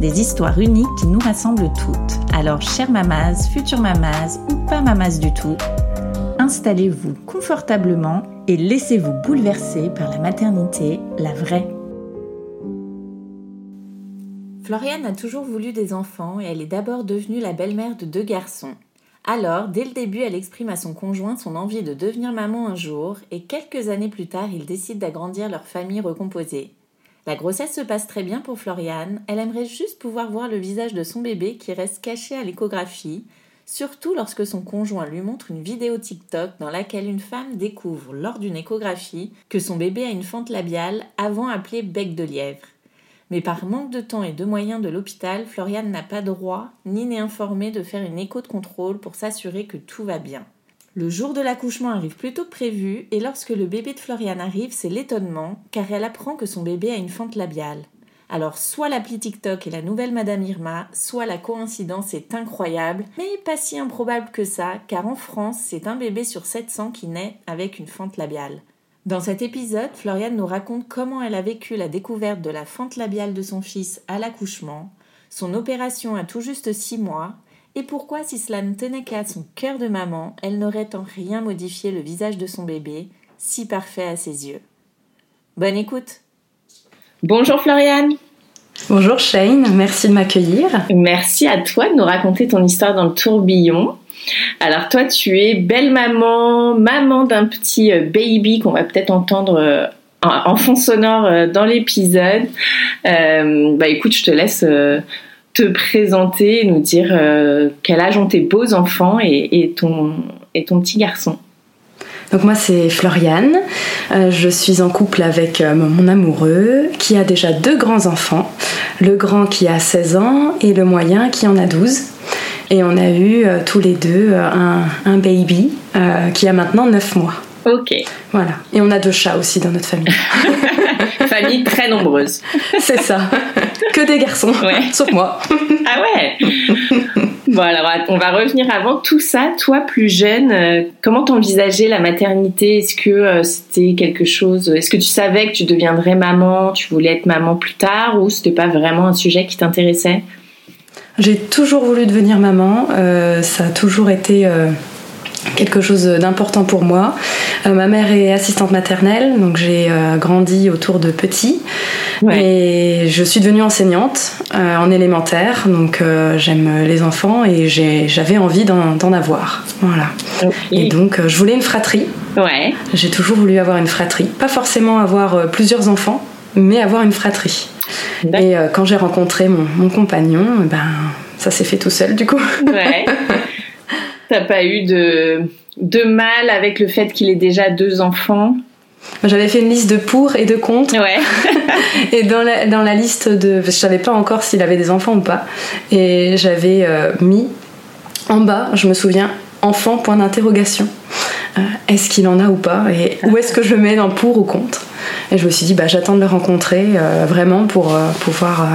Des histoires uniques qui nous rassemblent toutes. Alors, chère mamas, future mamas ou pas mamas du tout, installez-vous confortablement et laissez-vous bouleverser par la maternité, la vraie. Floriane a toujours voulu des enfants et elle est d'abord devenue la belle-mère de deux garçons. Alors, dès le début, elle exprime à son conjoint son envie de devenir maman un jour et quelques années plus tard, ils décident d'agrandir leur famille recomposée. La grossesse se passe très bien pour Floriane, elle aimerait juste pouvoir voir le visage de son bébé qui reste caché à l'échographie, surtout lorsque son conjoint lui montre une vidéo TikTok dans laquelle une femme découvre lors d'une échographie que son bébé a une fente labiale avant appelée bec de lièvre. Mais par manque de temps et de moyens de l'hôpital, Floriane n'a pas droit ni n'est informée de faire une écho de contrôle pour s'assurer que tout va bien. Le jour de l'accouchement arrive plus tôt que prévu et lorsque le bébé de Floriane arrive, c'est l'étonnement car elle apprend que son bébé a une fente labiale. Alors soit l'appli TikTok est la nouvelle Madame Irma, soit la coïncidence est incroyable, mais pas si improbable que ça car en France, c'est un bébé sur 700 qui naît avec une fente labiale. Dans cet épisode, Floriane nous raconte comment elle a vécu la découverte de la fente labiale de son fils à l'accouchement, son opération à tout juste 6 mois, et pourquoi, si cela ne tenait qu'à son cœur de maman, elle n'aurait en rien modifié le visage de son bébé, si parfait à ses yeux? Bonne écoute Bonjour Floriane Bonjour Shane, merci de m'accueillir. Merci à toi de nous raconter ton histoire dans le tourbillon. Alors toi, tu es belle maman, maman d'un petit euh, baby qu'on va peut-être entendre euh, en fond sonore euh, dans l'épisode. bah écoute, je te laisse te présenter, nous dire euh, quel âge ont tes beaux enfants et, ton, et ton petit garçon. Donc moi c'est Floriane, euh, je suis en couple avec euh, mon amoureux qui a déjà deux grands enfants, le grand qui a 16 ans et le moyen qui en a 12. Et on a eu tous les deux un, un baby qui a maintenant 9 mois. Ok. Voilà. Et on a deux chats aussi dans notre famille. famille très nombreuse. C'est ça. Que des garçons. Sauf moi. ah ouais Bon alors on va revenir avant tout ça. Toi plus jeune, euh, comment t'envisageais la maternité? Est-ce que euh, c'était quelque chose Est-ce que tu savais que tu deviendrais maman Tu voulais être maman plus tard ou c'était pas vraiment un sujet qui t'intéressait? J'ai toujours voulu devenir maman. Euh, ça a toujours été quelque chose d'important pour moi. Euh, ma mère est assistante maternelle, donc j'ai euh, grandi autour de petits. Et je suis devenue enseignante euh, en élémentaire, donc j'aime les enfants et j'avais envie d'en avoir. Voilà. Et donc je voulais une fratrie. Ouais. J'ai toujours voulu avoir une fratrie. Pas forcément avoir plusieurs enfants, mais avoir une fratrie. Et quand j'ai rencontré mon, mon compagnon, ben, ça s'est fait tout seul du coup. Ouais. T'as pas eu de, de mal avec le fait qu'il ait déjà deux enfants? J'avais fait une liste de pour et de contre. Ouais. et dans la, dans la liste de. Je savais pas encore s'il avait des enfants ou pas. Et j'avais euh, mis en bas, je me souviens, enfant, point d'interrogation. Euh, est-ce qu'il en a ou pas? Et où est-ce que je le mets dans pour ou contre? Et je me suis dit, bah, j'attends de le rencontrer euh, vraiment pour pouvoir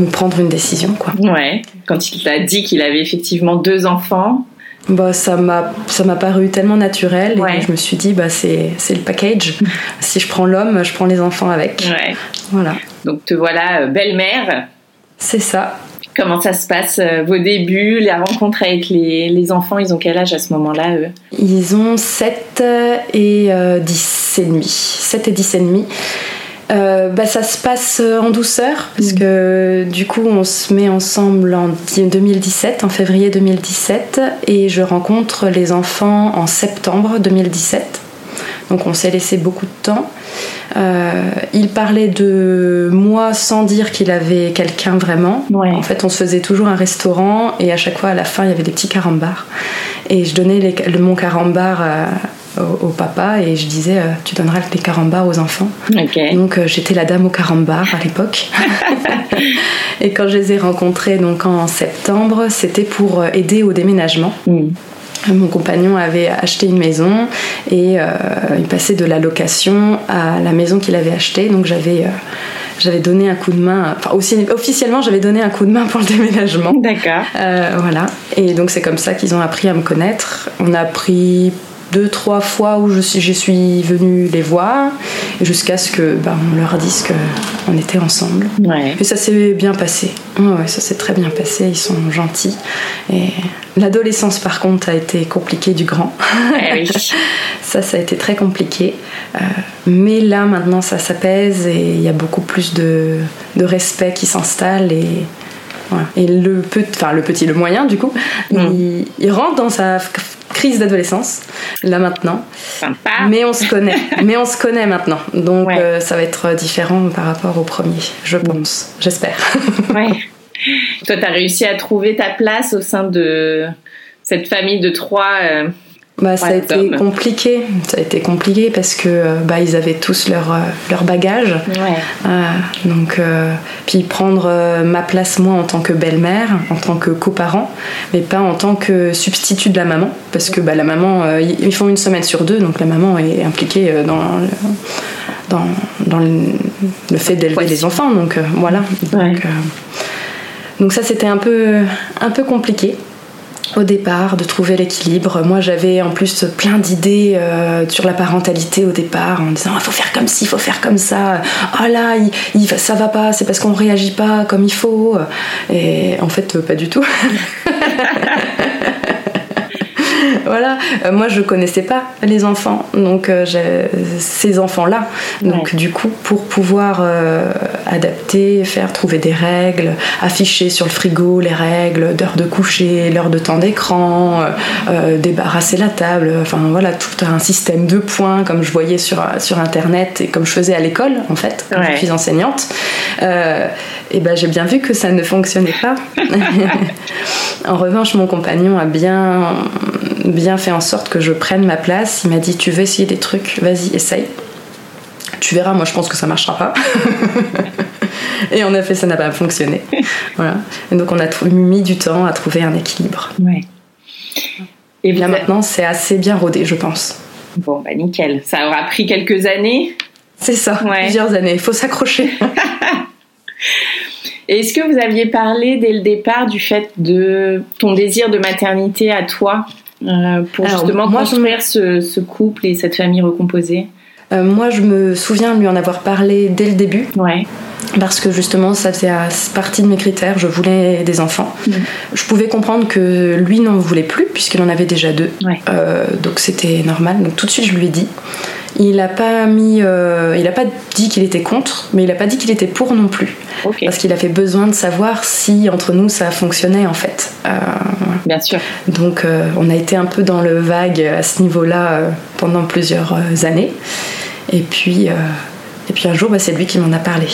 me prendre une décision. Quoi. Ouais, quand il t'a dit qu'il avait effectivement deux enfants. Bah, ça m'a ça m'a paru tellement naturel et je me suis dit bah c'est le package si je prends l'homme je prends les enfants avec ouais. voilà donc te voilà euh, belle-mère c'est ça Comment ça se passe, vos débuts, la rencontre avec les, les, enfants? Ils ont quel âge à ce moment-là, eux? Ils ont 7 et 10 et demi. 7 et 10 et demi. Euh, bah, ça se passe en douceur parce mm. que du coup on se met ensemble en 2017, en février 2017 et je rencontre les enfants en septembre 2017. Donc on s'est laissé beaucoup de temps. Euh, il parlait de moi sans dire qu'il avait quelqu'un vraiment. En fait, on se faisait toujours un restaurant et à chaque fois à la fin il y avait des petits carambars. Et je donnais les, mon carambar au, papa et je disais euh, tu donneras les carambars aux enfants. Donc euh, j'étais la dame au carambar à l'époque. et quand je les ai rencontrés donc en septembre, c'était pour euh, aider au déménagement. Mm. Mon compagnon avait acheté une maison et il passait de la location à la maison qu'il avait achetée. Donc j'avais j'avais donné un coup de main, enfin aussi, officiellement j'avais donné un coup de main pour le déménagement. D'accord. voilà. Et donc c'est comme ça qu'ils ont appris à me connaître. On a pris deux, trois fois où je suis, je suis venue les voir, jusqu'à ce que ben, on leur dise qu'on était ensemble. Et ça s'est bien passé. Ouais, ça s'est très bien passé. Ils sont gentils. Et l'adolescence, par contre, a été compliquée du grand. Eh ça, ça a été très compliqué. Euh, mais là, maintenant, ça s'apaise et il y a beaucoup plus de, respect qui s'installe et Et le, enfin, le petit, le moyen, du coup, mm. il, il, rentre dans sa crise d'adolescence, là maintenant. Mais on se connaît. Mais on se connaît maintenant. Donc euh, ça va être différent par rapport au premier, je pense. J'espère. ouais. Toi, tu as réussi à trouver ta place au sein de cette famille de trois. Euh, bah, ça a été compliqué. Ça a été compliqué parce que euh, bah, ils avaient tous leur, euh, leur bagage. Euh, donc, puis prendre ma place moi en tant que belle-mère, en tant que coparent, mais pas en tant que substitut de la maman, parce que bah, la maman, ils font une semaine sur deux, donc la maman est impliquée dans dans, dans le, fait d'élever les enfants. Donc voilà. Donc, donc ça c'était un peu un peu compliqué au départ, de trouver l'équilibre. Moi, j'avais en plus plein d'idées euh, sur la parentalité au départ, en disant il faut faire comme ci, il faut faire comme ça. Oh là, ça va pas, c'est parce qu'on réagit pas comme il faut. Et en fait, pas du tout. voilà. Euh, moi, je connaissais pas les enfants, donc euh, ces enfants-là. Donc, du coup, pour pouvoir euh, adapter, faire trouver des règles, afficher sur le frigo les règles d'heure de coucher, l'heure de temps d'écran, débarrasser la table, enfin voilà, tout un système de points comme je voyais sur, sur internet et comme je faisais à l'école en fait, quand je suis enseignante. et ben j'ai bien vu que ça ne fonctionnait pas. en revanche, mon compagnon a bien bien fait en sorte que je prenne ma place. Il m'a dit Tu veux essayer des trucs? Vas-y, essaye. Tu verras, moi je pense que ça marchera pas. et en effet, ça n'a pas fonctionné. Voilà. Et donc on a mis du temps à trouver un équilibre. Ouais. Et bien maintenant, c'est assez bien rodé, je pense. Bon, bah nickel. Ça aura pris quelques années. C'est ça, plusieurs années. Il faut s'accrocher. Est-ce que vous aviez parlé dès le départ du fait de ton désir de maternité à toi? Euh, pour justement construire ce, couple et cette famille recomposée euh, Moi, je me souviens lui en avoir parlé dès le début. Ouais. Parce que justement, ça faisait partie de mes critères. Je voulais des enfants. Mm. Je pouvais comprendre que lui n'en voulait plus, puisqu'il en avait déjà deux. Euh, donc c'était normal. Donc tout de suite, je lui ai dit. Il n'a pas mis, euh, il a pas dit qu'il était contre, mais il n'a pas dit qu'il était pour non plus, parce qu'il avait besoin de savoir si entre nous ça fonctionnait en fait. Euh, Bien sûr. Donc euh, on a été un peu dans le vague à ce niveau-là pendant plusieurs années, et puis et puis un jour bah, c'est lui qui m'en a parlé.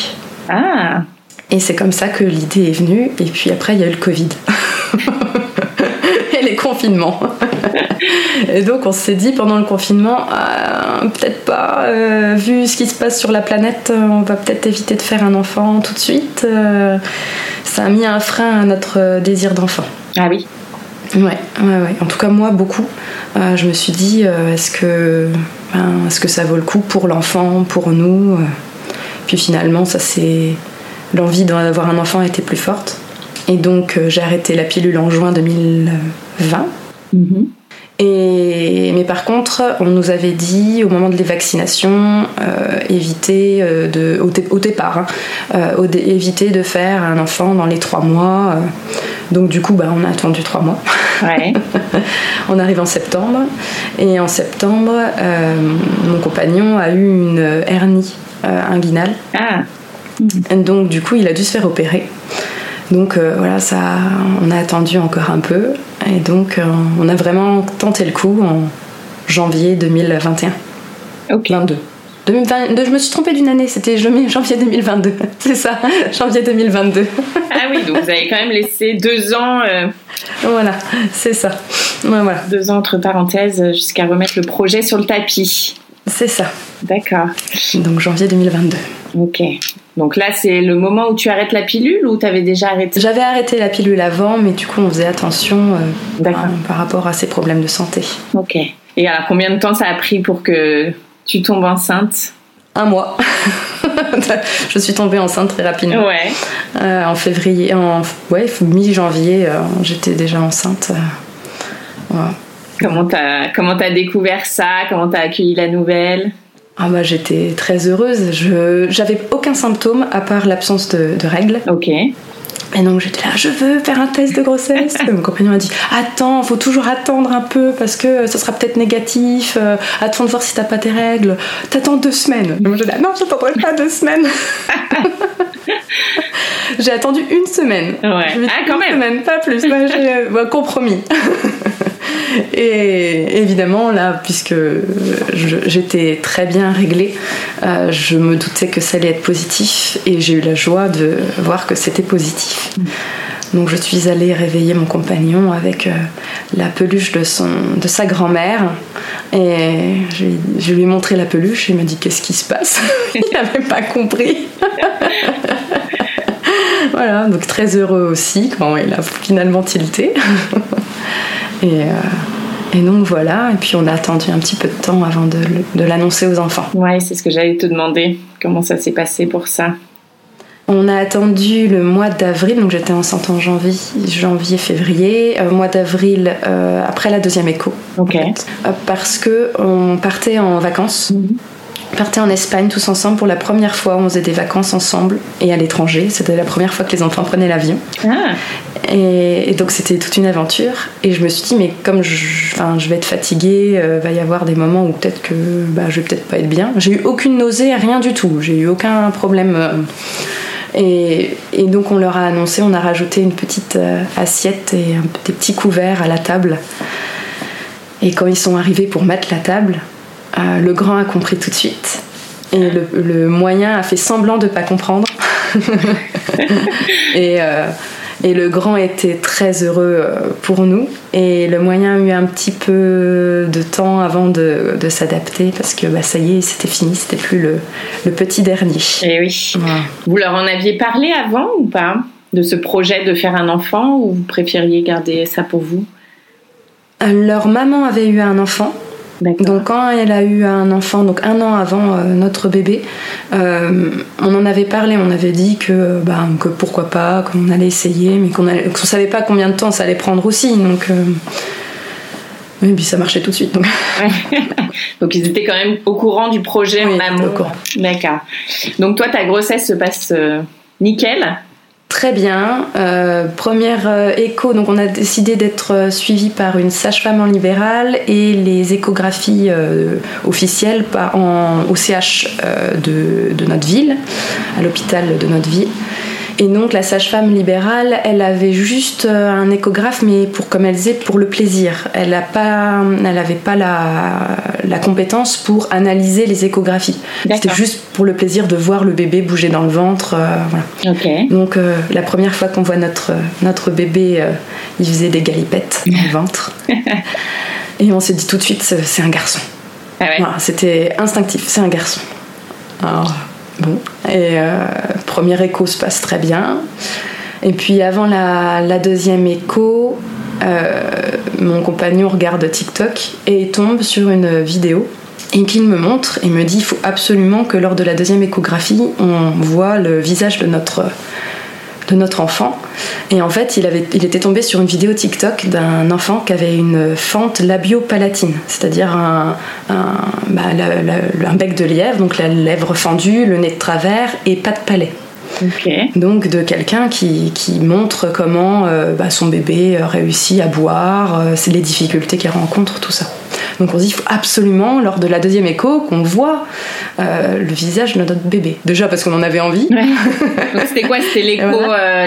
Ah. Et c'est comme ça que l'idée est venue, et puis après il y a eu le Covid. les confinements. Et donc on s'est dit pendant le confinement, euh, peut-être pas, euh, vu ce qui se passe sur la planète, euh, on va peut-être éviter de faire un enfant tout de suite. ça a mis un frein à notre désir d'enfant. Ah oui Ouais, ouais, ouais. En tout cas, moi, beaucoup. je me suis dit, est-ce que, ben, est-ce que ça vaut le coup pour l'enfant, pour nous? Puis finalement, ça c'est l'envie d'avoir un enfant était plus forte. Et donc, j'ai arrêté la pilule en juin 2020. Et, mais par contre, on nous avait dit au moment de les vaccinations, euh, éviter euh, de, au, départ, hein, euh, éviter de faire un enfant dans les trois mois. donc du coup, bah, on a attendu trois mois. on arrive en septembre. Et en septembre, mon compagnon a eu une hernie inguinale. Ah. Donc du coup, il a dû se faire opérer. Donc voilà, ça, on a attendu encore un peu. Et donc, euh, on a vraiment tenté le coup en janvier 2021. Ok. 22. 2022, je me suis trompée d'une année, c'était janvier 2022. C'est ça, janvier 2022. ah oui, donc vous avez quand même laissé deux ans. Euh, voilà, c'est ça. voilà. Deux ans entre parenthèses jusqu'à remettre le projet sur le tapis. C'est ça. D'accord. Donc janvier 2022. Ok. Donc là, c'est le moment où tu arrêtes la pilule ou tu avais déjà arrêté? J'avais arrêté la pilule avant, mais du coup, on faisait attention euh, par, rapport à ces problèmes de santé. Ok. Et alors, combien de temps ça a pris pour que tu tombes enceinte? Un mois. je suis tombée enceinte très rapidement. Ouais. Euh, en février, en ouais, mi-janvier, euh, j'étais déjà enceinte. Comment t'as comment as découvert ça? Comment t'as accueilli la nouvelle? Ah bah j'étais très heureuse. Je j'avais aucun symptôme à part l'absence de, règles. Ok. Et donc j'étais là, je veux faire un test de grossesse. Mon compagnon a dit, attends, faut toujours attendre un peu parce que ça sera peut-être négatif. Euh, attends de voir si t'as pas tes règles. T'attends deux semaines. Donc je dis, non, j'attendrai pas deux semaines. j'ai attendu une semaine. Ouais. Ah, quand une même. Semaine, pas plus. Moi, j'ai bah, compromis. Et évidemment, là, puisque j'étais très bien réglée, euh, je me doutais que ça allait être positif et j'ai eu la joie de voir que c'était positif. Donc je suis allée réveiller mon compagnon avec euh, la peluche de, son, de sa grand-mère et je, lui ai montré la peluche et il m'a dit qu'est-ce qui se passe? Il n'avait pas compris. voilà, donc très heureux aussi quand il a finalement tilté. et, euh, et donc voilà, et puis on a attendu un petit peu de temps avant de, l'annoncer aux enfants. Ouais, c'est ce que j'allais te demander. Comment ça s'est passé pour ça? On a attendu le mois d'avril, donc j'étais enceinte en janvier, janvier février, euh, mois d'avril euh, après la deuxième écho. Euh, parce que on partait en vacances. Mhm. On partait en Espagne tous ensemble pour la première fois. On faisait des vacances ensemble et à l'étranger. C'était la première fois que les enfants prenaient l'avion. Ah. Et, donc c'était toute une aventure. Et je me suis dit, mais comme je, je vais être fatiguée, il va y avoir des moments où peut-être que bah, je vais peut-être pas être bien. J'ai eu aucune nausée, rien du tout. J'ai eu aucun problème. Et, donc on leur a annoncé, on a rajouté une petite euh, assiette et des petits couverts à la table. Et quand ils sont arrivés pour mettre la table, euh, le grand a compris tout de suite. Et le, moyen a fait semblant de ne pas comprendre. et, euh, et le grand était très heureux euh, pour nous. Et le moyen a eu un petit peu de temps avant de, s'adapter parce que bah, ça y est, c'était fini, c'était plus le, petit dernier. Et eh oui. Vous leur en aviez parlé avant ou pas de ce projet de faire un enfant ou vous préfériez garder ça pour vous? Leur maman avait eu un enfant donc quand elle a eu un enfant, donc un an avant euh, notre bébé, euh, on en avait parlé, on avait dit que, bah, que pourquoi pas, qu'on allait essayer, mais qu'on ne savait pas combien de temps ça allait prendre aussi. Donc, euh, et puis ça marchait tout de suite. Donc. donc ils étaient quand même au courant du projet en amont. D'accord. Donc toi, ta grossesse se passe nickel Très bien. Euh, première euh, écho, donc on a décidé d'être euh, suivi par une sage-femme en libéral et les échographies officielles par, en, au CH de, notre ville, à l'hôpital de notre ville. Et donc la sage-femme libérale, elle avait juste euh, un échographe, mais pour comme elle disait, pour le plaisir. Elle n'avait pas, elle pas la, la, compétence pour analyser les échographies. C'était juste pour le plaisir de voir le bébé bouger dans le ventre. Euh, voilà. Donc euh, la première fois qu'on voit notre, notre bébé, il faisait des galipettes dans le ventre. Et on s'est dit tout de suite, c'est un garçon. Ah ouais. C'était instinctif, c'est un garçon. Alors, Bon, et euh, premier écho se passe très bien. Et puis avant la, deuxième écho, euh, mon compagnon regarde TikTok et tombe sur une vidéo et qu'il me montre et me dit il faut absolument que lors de la deuxième échographie, on voit le visage de notre, de notre enfant. Et en fait, il, avait, il était tombé sur une vidéo TikTok d'un enfant qui avait une fente labio-palatine, c'est-à-dire un, un, bah, un, bec de lièvre, donc la lèvre fendue, le nez de travers et pas de palais. Donc de quelqu'un qui, qui, montre comment euh, bah, son bébé réussit à boire, euh, les difficultés qu'il rencontre, tout ça. Donc on se dit, il faut absolument, lors de la deuxième écho, qu'on voit euh, le visage de notre bébé. Déjà parce qu'on en avait envie. Donc c'était quoi? C'était l'écho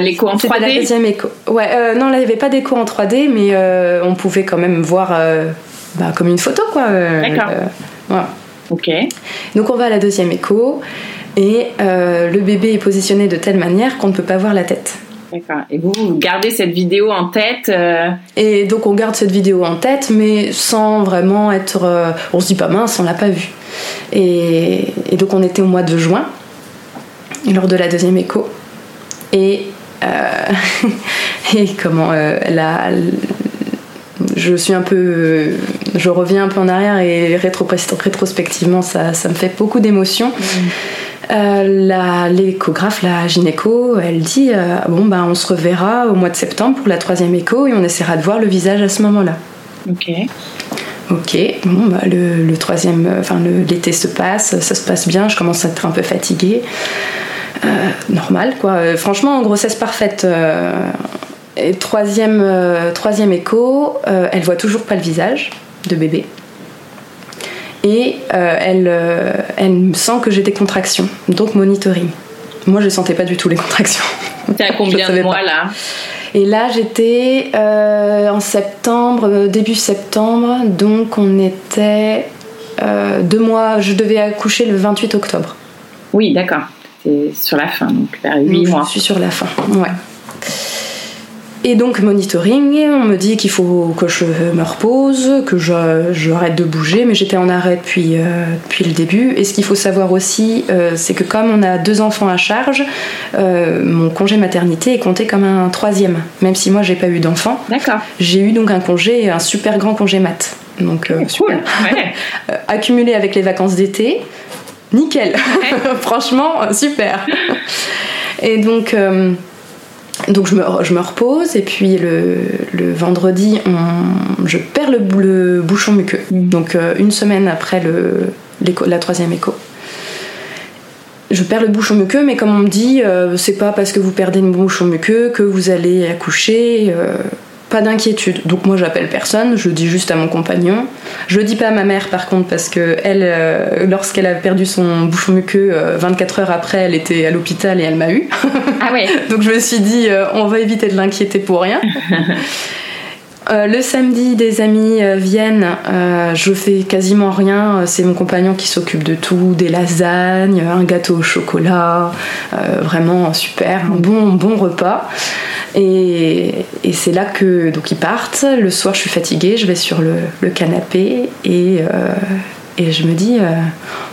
l'écho en 3D C'était la deuxième écho. Ouais, non, là il n'y avait pas d'écho en 3D, mais on pouvait quand même voir bah, comme une photo, quoi. D'accord. Voilà. Ok. Donc on va à la deuxième écho et euh, le bébé est positionné de telle manière qu'on ne peut pas voir la tête. D'accord. Et vous, gardez cette vidéo en tête euh Et donc on garde cette vidéo en tête, mais sans vraiment être. Euh, on se dit pas mince, on l'a pas vue. Et, donc on était au mois de juin, lors de la deuxième écho. Et, et comment la, je suis un peu. Je reviens un peu en arrière et rétrospectivement, ça, ça me fait beaucoup d'émotions. Mmh. Euh, l'échographe, la, gynéco, elle dit euh, bon ben on se reverra au mois de septembre pour la troisième écho et on essaiera de voir le visage à ce moment-là. Ok. Ok, bon bah, le, troisième, enfin l'été se passe, ça se passe bien, je commence à être un peu fatiguée. Euh, normal quoi. Franchement, grossesse parfaite. et troisième, troisième écho, elle voit toujours pas le visage de bébé et euh, elle, euh, elle me sent que j'ai des contractions, donc monitoring. Moi, je sentais pas du tout les contractions. T'es à combien de mois là? Et là, j'étais euh, en septembre, début septembre, donc on était deux mois. Je devais accoucher le 28 octobre. Oui, d'accord. C'est sur la fin, donc vers 8 mois. Je suis sur la fin, ouais. Et donc monitoring, on me dit qu'il faut que je me repose, que j'arrête de bouger, mais j'étais en arrêt depuis, euh, depuis le début. Et ce qu'il faut savoir aussi, euh, c'est que comme on a deux enfants à charge, euh, mon congé maternité est compté comme un troisième, même si moi j'ai pas eu d'enfant. D'accord. J'ai eu donc un congé, un super grand congé mat. Donc oh, super. Accumulé avec les vacances d'été, nickel. Franchement, super. Et donc donc je me, je me, repose et puis le, le vendredi, je perds le, bouchon muqueux. Mm. Donc euh, une semaine après le, la troisième écho. Je perds le bouchon muqueux, mais comme on me dit, euh, c'est pas parce que vous perdez le bouchon muqueux que vous allez accoucher. Euh, pas d'inquiétude. Donc moi j'appelle personne, je dis juste à mon compagnon. Je dis pas à ma mère par contre parce que elle, euh, lorsqu'elle a perdu son bouchon muqueux, 24 euh, heures après, elle était à l'hôpital et elle m'a eu. Ah ouais. Donc je me suis dit euh, on va éviter de l'inquiéter pour rien. le samedi, des amis viennent, je fais quasiment rien, c'est mon compagnon qui s'occupe de tout, des lasagnes, un gâteau au chocolat, vraiment super, un bon, bon repas. Et, c'est là que donc ils partent. Le soir, je suis fatiguée, je vais sur le, canapé et, euh, et, je me dis euh,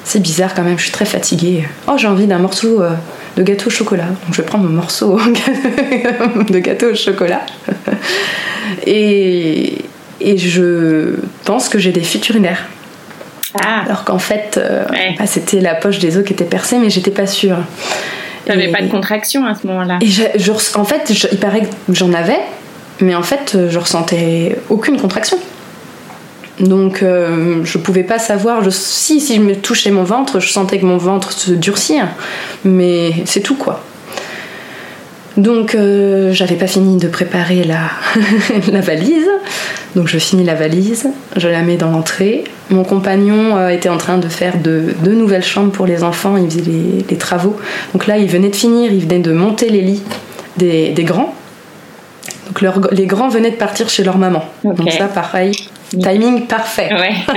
c'est bizarre quand même, je suis très fatiguée. Oh, j'ai envie d'un morceau euh, de gâteau au chocolat. Donc je vais prendre mon morceau de gâteau au chocolat. et, et je pense que j'ai des fuites urinaires. Ah. Alors qu'en fait, bah, c'était la poche des os qui était percée, mais j'étais pas sûre. T'avais pas de contraction à ce moment-là En fait, il paraît que j'en avais, mais en fait, je ressentais aucune contraction. Donc, euh, je pouvais pas savoir. Je, si, si je me touchais mon ventre, je sentais que mon ventre se durcir, mais c'est tout quoi. Donc euh, j'avais pas fini de préparer la, la, valise. Donc je finis la valise, je la mets dans l'entrée. Mon compagnon euh, était en train de faire deux de nouvelles chambres pour les enfants, il faisait les, travaux. Donc là il venait de finir, il venait de monter les lits des, des grands. Donc les grands venaient de partir chez leur maman. Donc ça pareil, Timing parfait.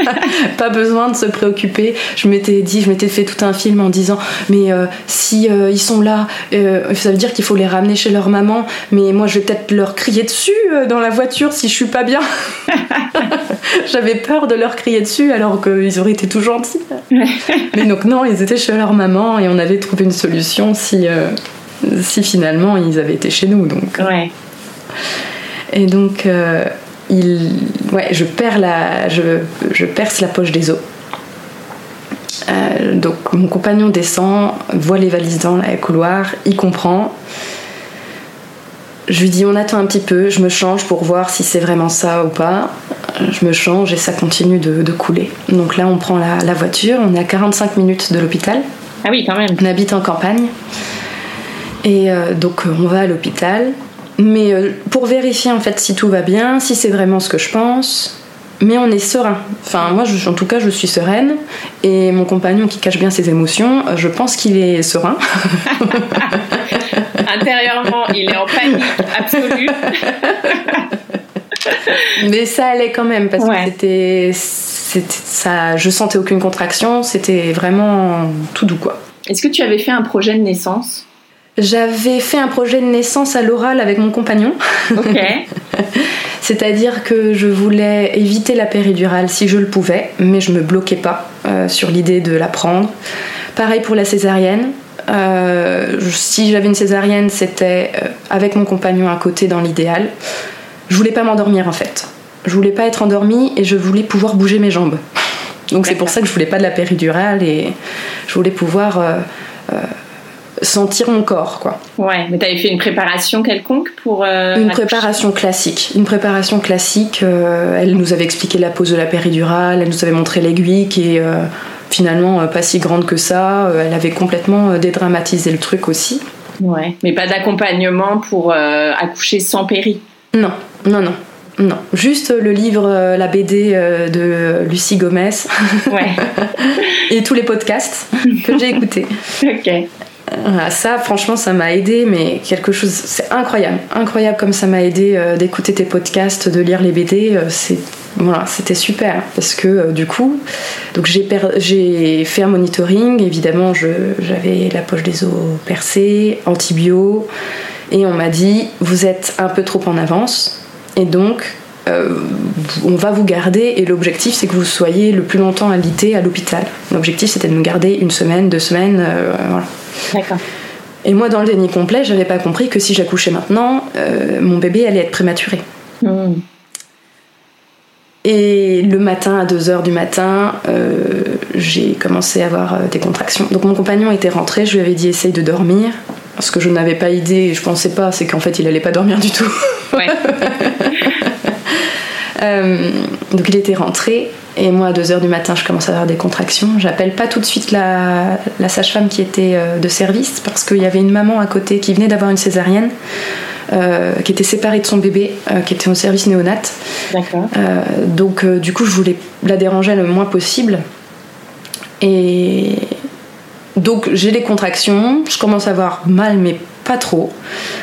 pas besoin de se préoccuper. Je m'étais dit, je m'étais fait tout un film en disant, mais euh, si euh, ils sont là, euh, ça veut dire qu'il faut les ramener chez leur maman. Mais moi, je vais peut-être leur crier dessus dans la voiture si je suis pas bien. J'avais peur de leur crier dessus alors qu'ils auraient été tout gentils. mais donc non, ils étaient chez leur maman et on avait trouvé une solution si si finalement ils avaient été chez nous. Donc. Ouais. Et donc il, ouais, je, perds la, je, je perce la poche des os. Euh, donc mon compagnon descend, voit les valises dans le couloir, il comprend. je lui dis on attend un petit peu, je me change pour voir si c'est vraiment ça ou pas. Je me change et ça continue de, couler. Donc là on prend la, voiture, on est à 45 minutes de l'hôpital. Ah oui quand même. On habite en campagne. Et euh, donc on va à l'hôpital. Mais euh, pour vérifier en fait si tout va bien, si c'est vraiment ce que je pense, mais on est serein. Enfin, moi, en tout cas, je suis sereine. Et mon compagnon qui cache bien ses émotions, je pense qu'il est serein. Intérieurement, il est en panique absolue. mais ça allait quand même parce que c'était, ça, je sentais aucune contraction. C'était vraiment tout doux, quoi. Est-ce que tu avais fait un projet de naissance? J'avais fait un projet de naissance à l'oral avec mon compagnon. Ok. C'est-à-dire que je voulais éviter la péridurale si je le pouvais, mais je me bloquais pas euh, sur l'idée de la prendre. Pareil pour la césarienne. Euh, si j'avais une césarienne, c'était euh, avec mon compagnon à côté dans l'idéal. Je voulais pas m'endormir en fait. Je voulais pas être endormie et je voulais pouvoir bouger mes jambes. Donc c'est pour ça que je voulais pas de la péridurale et je voulais pouvoir sentir mon corps, quoi. Ouais, mais t'avais fait une préparation quelconque pour euh, une préparation classique, une préparation classique. Euh, elle nous avait expliqué la pose de la péridurale, elle nous avait montré l'aiguille qui est euh, finalement pas si grande que ça. elle avait complètement dédramatisé le truc aussi. Ouais, mais pas d'accompagnement pour accoucher sans péri. Non, non, non. Non, juste le livre, la BD de Lucie Gomez. Ouais. et tous les podcasts que j'ai écoutés. ok. Euh, ça, franchement, ça m'a aidé, mais quelque chose, c'est incroyable, incroyable comme ça m'a aidé euh, d'écouter tes podcasts, de lire les BD. Euh, c'est voilà, c'était super parce que du coup, donc j'ai j'ai fait un monitoring. Évidemment, j'avais la poche des os percée, antibio, et on m'a dit vous êtes un peu trop en avance, et donc on va vous garder et l'objectif c'est que vous soyez le plus longtemps invité à l'hôpital. L'objectif c'était de nous garder une semaine, deux semaines, voilà. D'accord. Et moi, dans le déni complet, j'avais pas compris que si j'accouchais maintenant, euh, mon bébé allait être prématuré. Hmm. Et le matin, à 2h du matin, euh, j'ai commencé à avoir euh, des contractions. Donc mon compagnon était rentré, je lui avais dit essaye de dormir. Ce que je n'avais pas idée, je pensais pas, c'est qu'en fait il allait pas dormir du tout. Ouais. donc il était rentré et moi, à 2h du matin, je commence à avoir des contractions. J'appelle pas tout de suite la, sage-femme qui était euh, de service parce qu'il y avait une maman à côté qui venait d'avoir une césarienne. Euh, qui était séparée de son bébé, euh, qui était au service néonat. Donc, du coup, je voulais la déranger le moins possible. Et donc, j'ai les contractions, je commence à avoir mal, mais pas trop.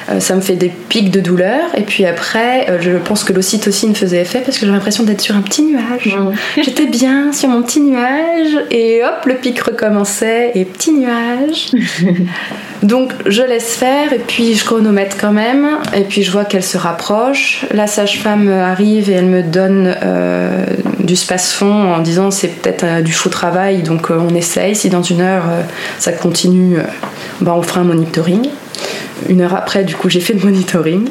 Euh, ça me fait des pics de douleur. Et puis après, euh, je pense que l'ocytocine faisait effet parce que j'ai l'impression d'être sur un petit nuage. J'étais bien sur mon petit nuage et hop, le pic recommençait et petit nuage. Donc je laisse faire et puis je chronomètre quand même. Et puis je vois qu'elle se rapproche. La sage-femme arrive et elle me donne euh, du space-fond en disant c'est peut-être du faux travail donc on essaye. Si dans une heure ça continue, bah, on fera un monitoring une heure après, du coup, j'ai fait le monitoring.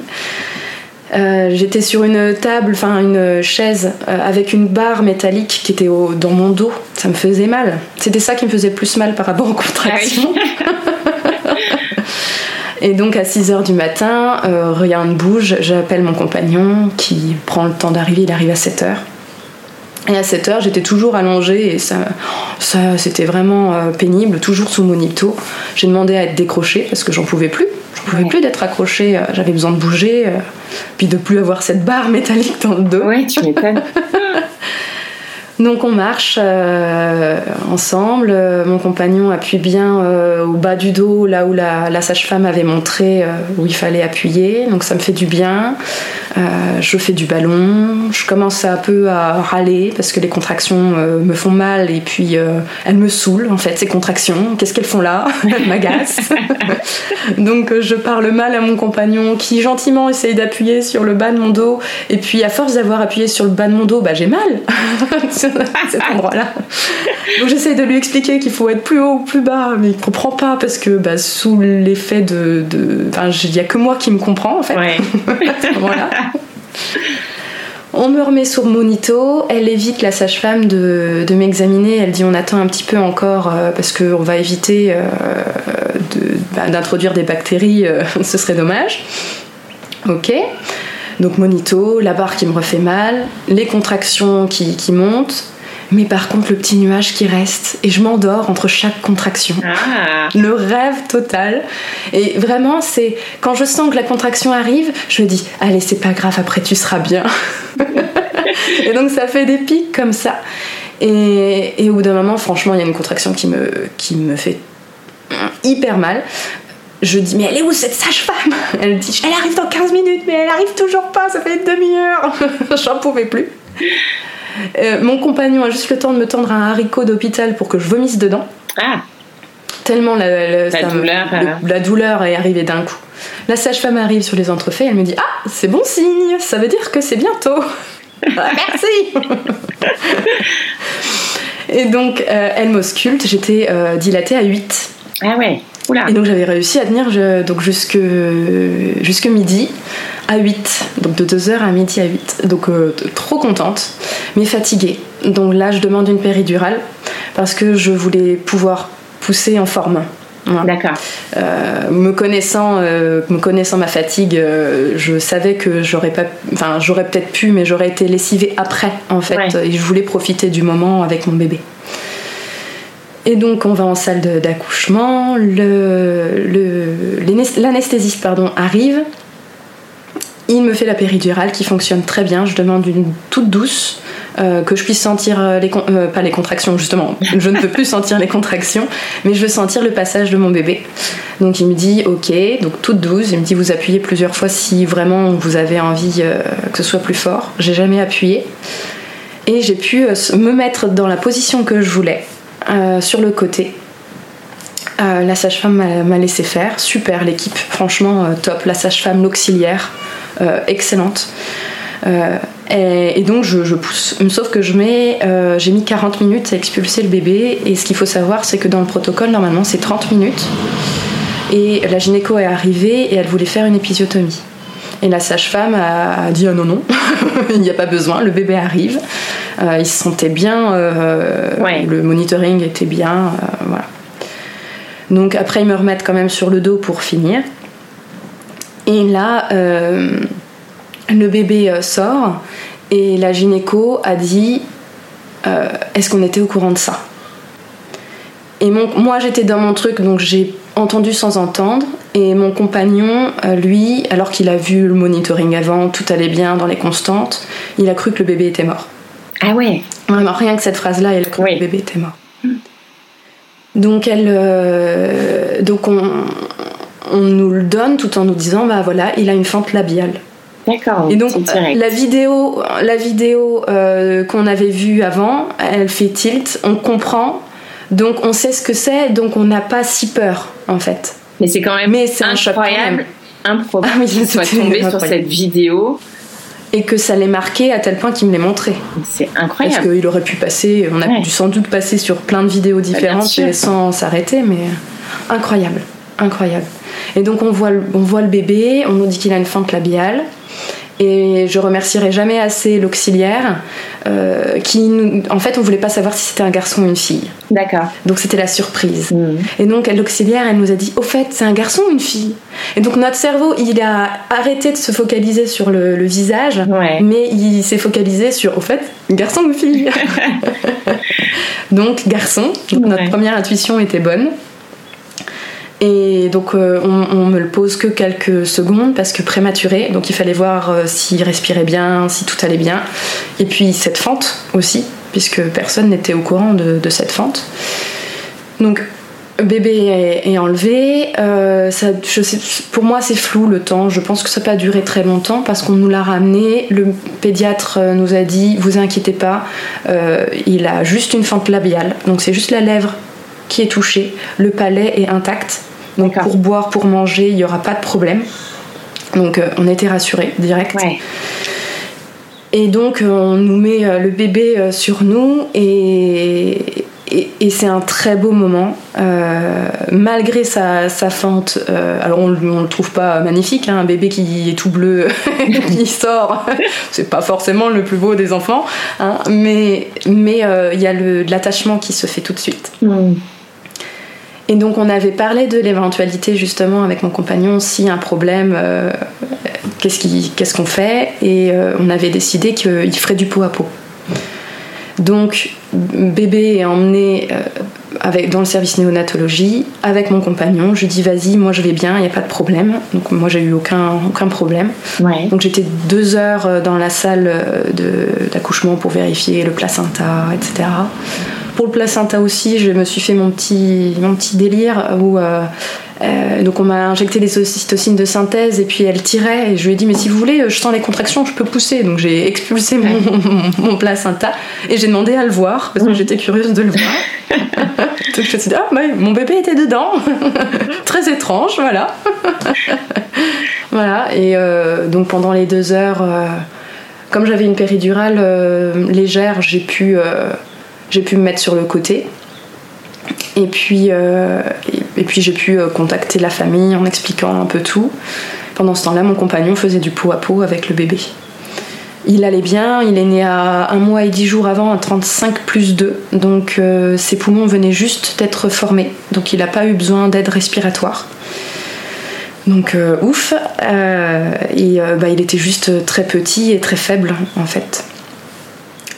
Euh, j'étais sur une table, enfin une chaise euh, avec une barre métallique qui était dans mon dos. Ça me faisait mal. C'était ça qui me faisait plus mal par rapport aux contractions. Ah Et donc à 6h du matin, euh, rien ne bouge. J'appelle mon compagnon qui prend le temps d'arriver. Il arrive à 7h. Et à 7h, j'étais toujours allongée et ça, ça c'était vraiment pénible, toujours sous monito. J'ai demandé à être décrochée parce que j'en pouvais plus. Je pouvais plus d'être accrochée, euh, j'avais besoin de bouger, euh, puis de plus avoir cette barre métallique dans le dos. Ouais, tu m'étonnes. Donc on marche euh, ensemble. Mon compagnon appuie bien au bas du dos, là où la, sage-femme avait montré où il fallait appuyer. Donc ça me fait du bien. je fais du ballon. Je commence un peu à râler parce que les contractions me font mal et puis elles me saoulent en fait ces contractions. Qu'est-ce qu'elles font là? Elles m'agacent. Donc euh, je parle mal à mon compagnon qui gentiment essaye d'appuyer sur le bas de mon dos. Et puis à force d'avoir appuyé sur le bas de mon dos, bah, j'ai mal cet endroit-là. Donc j'essaye de lui expliquer qu'il faut être plus haut ou plus bas, mais il comprend pas parce que bah, sous l'effet de... Enfin, il n'y a que moi qui me comprend en fait. voilà. On me remet sur monito, elle évite la sage-femme de, m'examiner, elle dit on attend un petit peu encore euh, parce qu'on va éviter euh, bah, d'introduire des bactéries, euh, ce serait dommage. Ok. Donc monito, la barre qui me refait mal, les contractions qui, qui montent, mais par contre le petit nuage qui reste et je m'endors entre chaque contraction. Ah. Le rêve total. Et vraiment, c'est quand je sens que la contraction arrive, je me dis allez, c'est pas grave, après tu seras bien. et donc ça fait des pics comme ça. Et, et au bout d'un moment, franchement, il y a une contraction qui me, qui me fait hyper mal. Je dis, mais elle est où cette sage-femme Elle dit, elle arrive dans 15 minutes, mais elle arrive toujours pas, ça fait une demi-heure. J'en pouvais plus. Euh, mon compagnon a juste le temps de me tendre un haricot d'hôpital pour que je vomisse dedans. Ah. Tellement la, la- La ça me- douleur, le- euh. la douleur est arrivée d'un coup. La sage-femme arrive sur les entrefaits, elle me dit Ah, c'est bon signe, ça veut dire que c'est bientôt. Ah, Merci Et donc, euh, elle m'ausculte, j'étais euh, dilatée à 8. Ah ouais. Oula. Et donc j'avais réussi à tenir je- donc jusque, jusque midi à 8. Donc de 2h à midi à 8. Donc euh, trop contente, mais fatiguée. Donc là je demande une péridurale parce que je voulais pouvoir pousser en forme. D'accord. Euh, me connaissant, euh, me connaissant ma fatigue, euh, je savais que j'aurais pas, enfin j'aurais peut-être pu, mais j'aurais été lessivée après en fait, Ouais. et je voulais profiter du moment avec mon bébé. Et donc on va en salle d'accouchement, l'anesthésiste arrive, il me fait la péridurale qui fonctionne très bien, je demande une toute douce. euh, que je puisse sentir euh, les euh, pas les contractions justement. Je ne peux plus sentir les contractions mais je veux sentir le passage de mon bébé. Donc il me dit ok. Donc toute douce. Il me dit vous appuyez plusieurs fois si vraiment vous avez envie euh, que ce soit plus fort. J'ai jamais appuyé. Et j'ai pu me mettre dans la position que je voulais euh, sur le côté Euh, la sage-femme m'a- laissé faire super l'équipe franchement euh, top la sage-femme l'auxiliaire excellente et, donc je, pousse. Sauf que je mets, j'ai mis 40 minutes à expulser le bébé. Et ce qu'il faut savoir, c'est que dans le protocole, normalement, c'est 30 minutes. Et la gynéco est arrivée et elle voulait faire une épisiotomie. Et la sage-femme a dit ah non non, il n'y a pas besoin, le bébé arrive. Euh, il se sentait bien, euh, Ouais. le monitoring était bien, euh, voilà. Donc après ils me remettent quand même sur le dos pour finir. Et là, euh, le bébé sort et la gynéco a dit est-ce qu'on était au courant de ça? Et mon- moi j'étais dans mon truc donc j'ai entendu sans entendre et mon compagnon lui alors qu'il a vu le monitoring avant tout allait bien dans les constantes il a cru que le bébé était mort. Ah ouais. Rien que cette phrase-là, elle cru Oui. que le bébé était mort. Donc, elle, euh, donc on, on nous le donne tout en nous disant, bah voilà, il a une fente labiale. D'accord. Et donc, la vidéo, la vidéo euh, qu'on avait vue avant, elle fait tilt, on comprend, donc on sait ce que c'est, donc on n'a pas si peur, en fait. Mais c'est quand même Mais quand incroyable, improbable Ah oui, qu'il soit tombé sur cette vidéo. Et que ça l'ait marqué à tel point qu'il me l'ait montré. C'est Parce incroyable. qu'il aurait pu passer, on a Ouais. dû sans doute passer sur plein de vidéos différentes sûr. et sans s'arrêter, mais incroyable, incroyable. Et donc on voit, on voit le bébé, on nous dit qu'il a une fente labiale. Et je remercierai jamais assez l'auxiliaire euh, qui, nous- en fait, on voulait pas savoir si c'était un garçon ou une fille. D'accord. Donc c'était la surprise. Mhm. Et donc l'auxiliaire, elle nous a dit, au fait, c'est un garçon ou une fille? Et donc notre cerveau, il a arrêté de se focaliser sur le, le visage, Ouais. mais il s'est focalisé sur, au fait, garçon ou fille? Donc garçon, donc notre première intuition était bonne. Et donc euh, on, me le pose que quelques secondes parce que prématuré, donc il fallait voir euh, s'il respirait bien, si tout allait bien. Et puis cette fente aussi, puisque personne n'était au courant de, cette fente. Donc bébé est, enlevé. euh, pour moi c'est flou le temps. Je pense que ça n'a pas duré très longtemps parce qu'on nous l'a ramené. Le pédiatre nous a dit vous inquiétez pas, il a juste une fente labiale, donc c'est juste la lèvre qui est touchée. Le palais est intact. Donc pour boire, pour manger, il n'y aura pas de problème. Donc euh, on était rassurés direct. Ouais. Et donc euh, on nous met euh, le bébé sur nous et, et, et c'est un très beau moment. Euh, malgré sa, sa fente, euh, alors on, ne le trouve pas magnifique, hein, un bébé qui est tout bleu, qui sort, c'est pas forcément le plus beau des enfants, hein, mais mais il y a l'attachement qui se fait tout de suite. Mhm. Et donc on avait parlé de l'éventualité justement avec mon compagnon si un problème, euh, qu'est-ce qu'on fait? Et on avait décidé qu'il ferait du pot à pot. Donc, bébé est emmené avec, dans le service néonatologie avec mon compagnon. Je dis vas-y, moi je vais bien, il n'y a pas de problème. Donc moi j'ai eu aucun, aucun problème. Donc j'étais deux heures euh, dans la salle euh, d'accouchement pour vérifier le placenta, etc. Pour le placenta aussi, je me suis fait mon petit, mon petit délire où euh, euh, donc on m'a injecté des ocytocines de synthèse et puis elle tirait et je lui ai dit mais si vous voulez je sens les contractions je peux pousser. Donc j'ai expulsé mon, placenta et j'ai demandé à le voir parce que j'étais curieuse de le voir. Donc je me suis dit ah mon bébé était dedans. Très étrange voilà. Voilà et euh, donc pendant les deux heures euh, comme j'avais une péridurale légère j'ai pu j'ai pu me mettre sur le côté et puis, euh, et, puis j'ai pu euh, contacter la famille en expliquant un peu tout. Pendant ce temps-là, mon compagnon faisait du pot à pot avec le bébé. Il allait bien, il est né à un mois et dix jours avant, à 35 plus 2, donc euh, ses poumons venaient juste d'être formés, donc il n'a pas eu besoin d'aide respiratoire. Donc ouf, et bah, il était juste très petit et très faible en fait.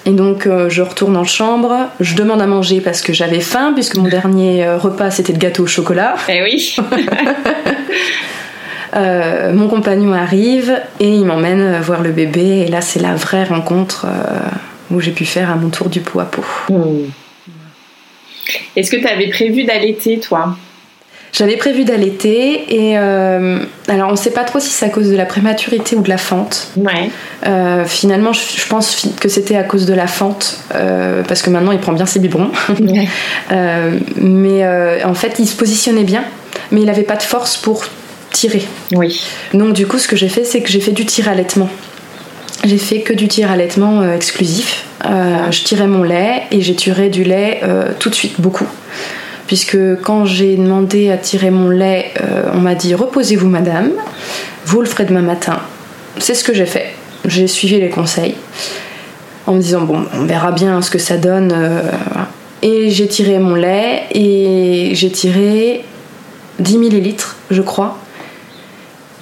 Et donc euh, je retourne en chambre, je demande à manger parce que j'avais faim, puisque mon dernier euh, repas c'était de gâteau au chocolat. Eh oui euh, Mon compagnon arrive et il m'emmène voir le bébé, et là c'est la vraie rencontre où j'ai pu faire à mon tour du pot à pot. Hmm. Est-ce que tu avais prévu d'allaiter toi? J'avais prévu d'allaiter et euh, alors on ne sait pas trop si c'est à cause de la prématurité ou de la fente. Ouais. Euh, finalement, je, pense que c'était à cause de la fente euh, parce que maintenant il prend bien ses biberons. mais en fait, il se positionnait bien, mais il n'avait pas de force pour tirer. Oui. Donc du coup, ce que j'ai fait, c'est que j'ai fait du tir allaitement. J'ai fait que du tir allaitement exclusif. je tirais mon lait et j'ai tiré du lait tout de suite, beaucoup puisque quand j'ai demandé à tirer mon lait, euh, on m'a dit reposez-vous madame, vous le ferez demain matin. C'est ce que j'ai fait. J'ai suivi les conseils en me disant bon, on verra bien ce que ça donne. Euh, et j'ai tiré mon lait et j'ai tiré 10 millilitres, je crois.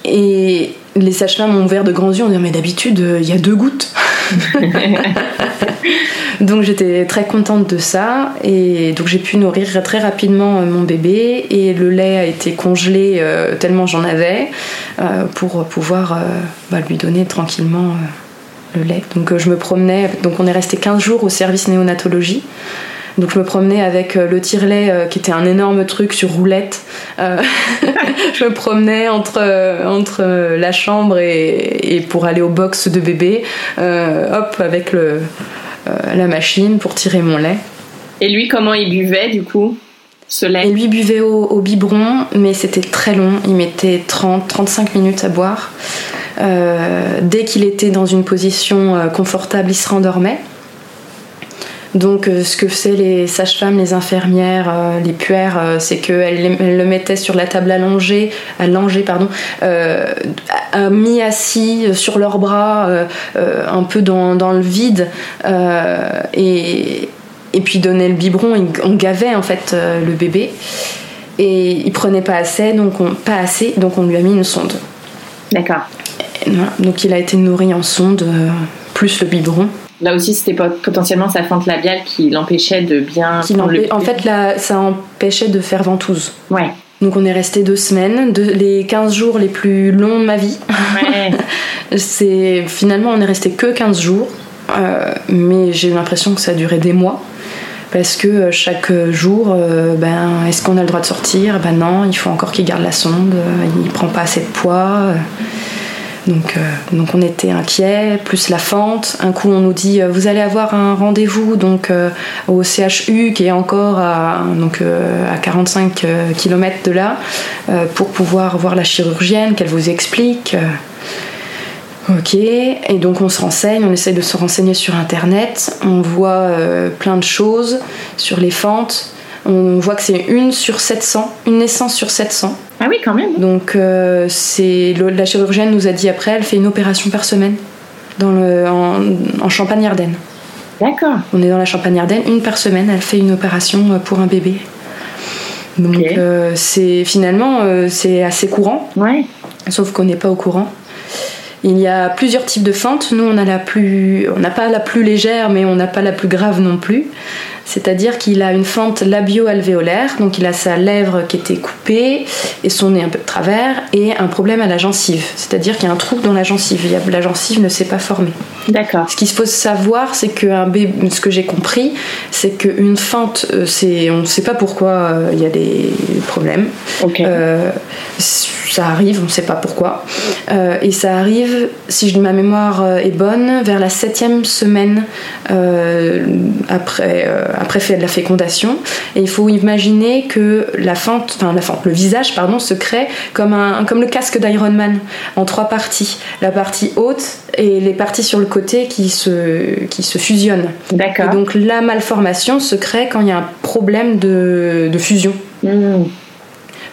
Et les sages-femmes m'ont ouvert de grands yeux en disant mais d'habitude il y a deux gouttes. donc j'étais très contente de ça et donc j'ai pu nourrir très rapidement euh, mon bébé et le lait a été congelé euh, tellement j'en avais euh, pour pouvoir bah, lui donner tranquillement le lait. Donc je me promenais, donc on est resté 15 jours au service néonatologie. Donc je me promenais avec le tire-lait qui était un énorme truc sur roulette. je me promenais entre, entre la chambre et, et, pour aller au box de bébé, hop, avec le, euh, la machine pour tirer mon lait. Et lui, comment il buvait du coup ce lait? Et lui buvait au, biberon, mais c'était très long. Il mettait 30-35 minutes à boire. Euh, dès qu'il était dans une position euh, confortable, il se rendormait. Donc, euh, ce que faisaient les sages-femmes, les infirmières, euh, les puères, euh, c'est qu'elles le mettaient sur la table allongée, allongée pardon, mis assis sur leurs bras, un peu dans, le vide, et, et, puis donnaient le biberon. On gavait en fait le bébé, et il prenait pas assez, donc on, pas assez, donc on lui a mis une sonde. D'accord. Donc il a été nourri en sonde, plus le biberon. Là aussi, c'était potentiellement sa fente labiale qui l'empêchait de bien. En fait, là, ça empêchait de faire ventouse. Ouais. Donc on est resté deux semaines, les 15 jours les plus longs de ma vie. Ouais. c'est finalement on est resté que 15 jours, euh, mais j'ai eu l'impression que ça a duré des mois parce que euh, chaque jour, euh, ben est-ce qu'on a le droit de sortir? Ben non, il faut encore qu'il garde la sonde, il prend pas assez de poids. Donc, euh, donc on était inquiets, plus la fente. Un coup on nous dit euh, vous allez avoir un rendez-vous donc euh, au CHU qui est encore à, donc, à 45 km de là pour pouvoir voir la chirurgienne, qu'elle vous explique. Ok, et donc on se renseigne, on essaye de se renseigner sur internet, on voit plein de choses sur les fentes, on voit que c'est une sur 700, une naissance sur 700. Ah oui, quand même. Donc euh, c'est la chirurgienne nous a dit après, elle fait une opération par semaine dans le, en, Champagne-Ardenne. D'accord. On est dans la Champagne-Ardenne, une par semaine, elle fait une opération euh, pour un bébé. Donc euh, c'est finalement c'est assez courant. Ouais. Sauf qu'on n'est pas au courant. Il y a plusieurs types de fentes. Nous, on a la plus, on n'a pas la plus légère, mais on n'a pas la plus grave non plus. C'est-à-dire qu'il a une fente labio-alvéolaire, donc il a sa lèvre qui était coupée et son nez un peu de travers, et un problème à la gencive. C'est-à-dire qu'il y a un trou dans la gencive. La gencive ne s'est pas formée. D'accord. Ce qu'il faut savoir, c'est que un bébé, ce que j'ai compris, c'est qu'une fente, euh, c'est, on ne sait pas pourquoi euh, il y a des problèmes. Ok. Euh, ça arrive, on ne sait pas pourquoi. Euh, et ça arrive, si je- ma mémoire euh, est bonne, vers la septième semaine euh, après, euh, après fait- la fécondation. Et il faut imaginer que la fente, enfin la fente, le visage, pardon, se crée comme, un, comme le casque d'Iron Man, en trois parties. La partie haute et les parties sur le côté qui se, qui se fusionnent. D'accord. Et donc la malformation se crée quand il y a un problème de, de fusion. Hmm.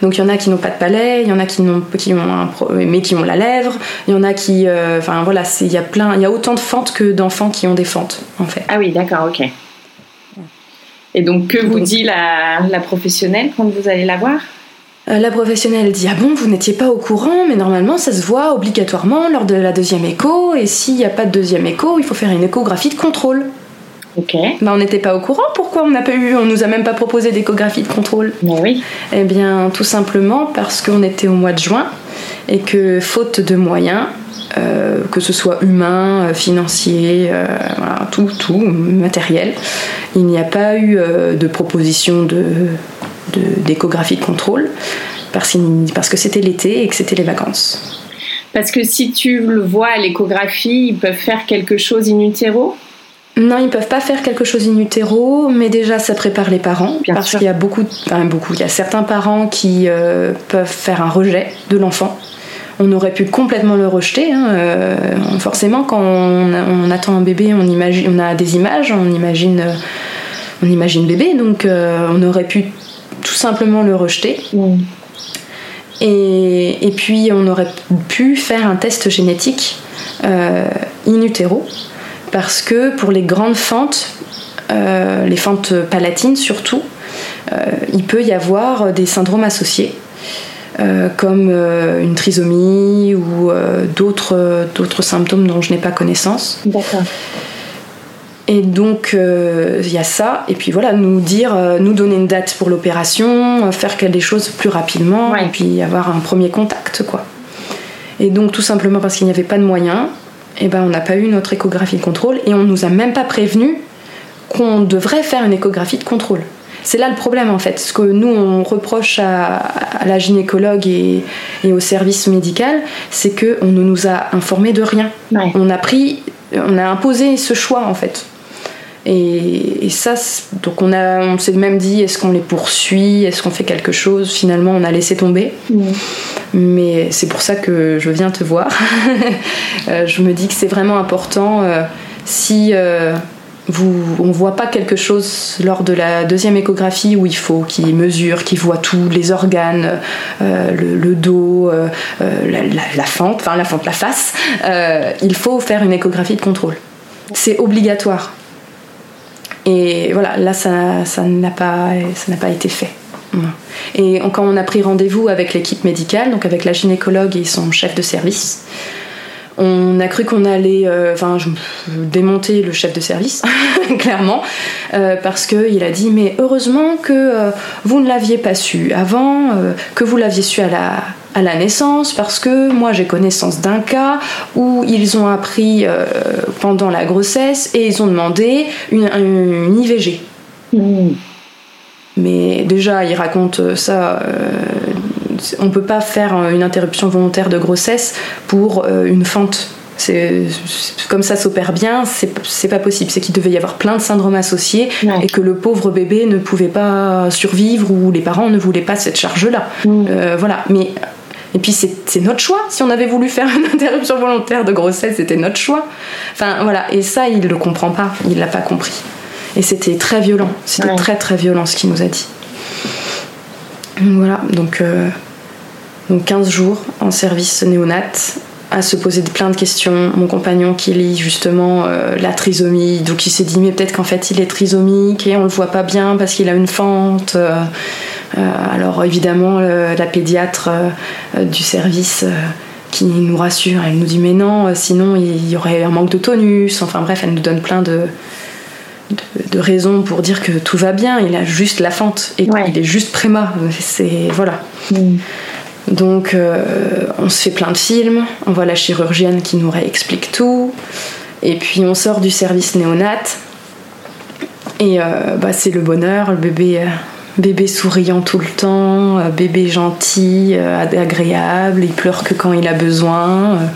Donc il y en a qui n'ont pas de palais, il y en a qui n'ont qui ont un pro- mais qui ont la lèvre, il y en a qui euh, enfin voilà, c'est il y a plein il y a autant de fentes que d'enfants qui ont des fentes en fait. Ah oui, d'accord, ok. Et donc, que vous Donc- dit la, la professionnelle quand vous allez la voir? Euh, la professionnelle dit ah bon vous n'étiez pas au courant mais normalement ça se voit obligatoirement lors de la deuxième écho et s'il n'y a pas de deuxième écho il faut faire une échographie de contrôle. Ok. Bah on n'était pas au courant pourquoi on n'a pas eu on nous a même pas proposé d'échographie de contrôle? Mais oui. Eh bien, tout simplement parce qu'on était au mois de juin et que, faute de moyens, euh, que ce soit humain, euh, financier, euh, voilà, tout, tout, matériel, il n'y a pas eu euh, de proposition de, de- d'échographie de contrôle parce, que c'était l'été et que c'était les vacances. Parce que si tu le vois à l'échographie, ils peuvent faire quelque chose in utero? Non, ils peuvent pas faire quelque chose in utero, mais déjà ça prépare les parents Bien parce qu'il y a beaucoup, enfin beaucoup, il y a certains parents qui euh, peuvent faire un rejet de l'enfant. On aurait pu complètement le rejeter. hein, euh, forcément, quand on, on attend un bébé, on imagine, on a des images, on imagine, euh, on imagine bébé, donc on aurait pu tout simplement le rejeter. Hmm. Et, et puis on aurait pu faire un test génétique in utero, parce que pour les grandes fentes, euh, les fentes palatines surtout, euh, il peut y avoir des syndromes associés. euh, comme une trisomie ou d'autres d'autres symptômes dont je n'ai pas connaissance. D'accord. Et donc il y a ça, et puis voilà, nous dire, nous donner une date pour l'opération, faire des choses plus rapidement, Ouais. et puis avoir un premier contact, quoi. Et donc tout simplement parce qu'il n'y avait pas de moyens, et ben on n'a pas eu notre échographie de contrôle, et on nous a même pas prévenu qu'on devrait faire une échographie de contrôle. C'est là le problème en fait, ce que nous on reproche à, à la gynécologue et, et au service médical, c'est que on ne nous a informé de rien Ouais. on a pris, on a imposé ce choix en fait. Et, et ça, donc on, a, on s'est même dit est-ce qu'on les poursuit, est-ce qu'on fait quelque chose? Finalement, on a laissé tomber. Mais c'est pour ça que je viens te voir. Euh, je me dis que c'est vraiment important euh, si euh, vous, on voit pas quelque chose lors de la deuxième échographie où il faut qu'il mesure, qu'il voit tous les organes, euh, le, le dos, la, la- la fente, enfin la fente, la face, il faut faire une échographie de contrôle. C'est obligatoire. Et voilà, là, ça ça n'a pas, ça pas été fait. Et quand on a pris rendez-vous avec l'équipe médicale, donc avec la gynécologue et son chef de service, on a cru qu'on allait euh, enfin, démonter le chef de service, clairement, euh, parce qu'il a dit Mais heureusement que euh, vous ne l'aviez pas su avant, que vous l'aviez su à la, à la naissance, parce que moi j'ai connaissance d'un cas où ils ont appris euh, pendant la grossesse et ils ont demandé une, une IVG. Hmm. Mais déjà, il raconte ça. euh, on peut pas faire une interruption volontaire de grossesse pour euh, une fente. C'est comme ça s'opère bien, c'est c'est pas possible. C'est qu'il devait y avoir plein de syndromes associés Ouais. et que le pauvre bébé ne pouvait pas survivre ou les parents ne voulaient pas cette charge-là. Hmm. Euh, voilà. Mais et puis c'est notre choix. Si on avait voulu faire une interruption volontaire de grossesse, c'était notre choix. Enfin voilà. Et ça, il le comprend pas. Il l'a pas compris. Et c'était très violent. C'était Ouais. très très violent ce qu'il nous a dit. Voilà. Donc euh, donc 15 jours en service néonat à se poser plein de questions. Mon compagnon qui lit justement euh, la trisomie, donc il s'est dit mais peut-être qu'en fait il est trisomique et on le voit pas bien parce qu'il a une fente. Euh, alors évidemment la pédiatre euh, euh, du service euh, qui nous rassure. Elle nous dit mais non, sinon il y aurait un manque de tonus. Enfin bref, elle nous donne plein de, de, raisons pour dire que tout va bien. Il a juste la fente et il est juste préma. C'est voilà. Mm. Donc on se fait plein de films. On voit la chirurgienne qui nous réexplique tout. Et puis on sort du service néonat. Et bah, c'est le bonheur. Le bébé bébé souriant tout le temps, euh, bébé gentil, euh, agréable, il pleure que quand il a besoin. Euh,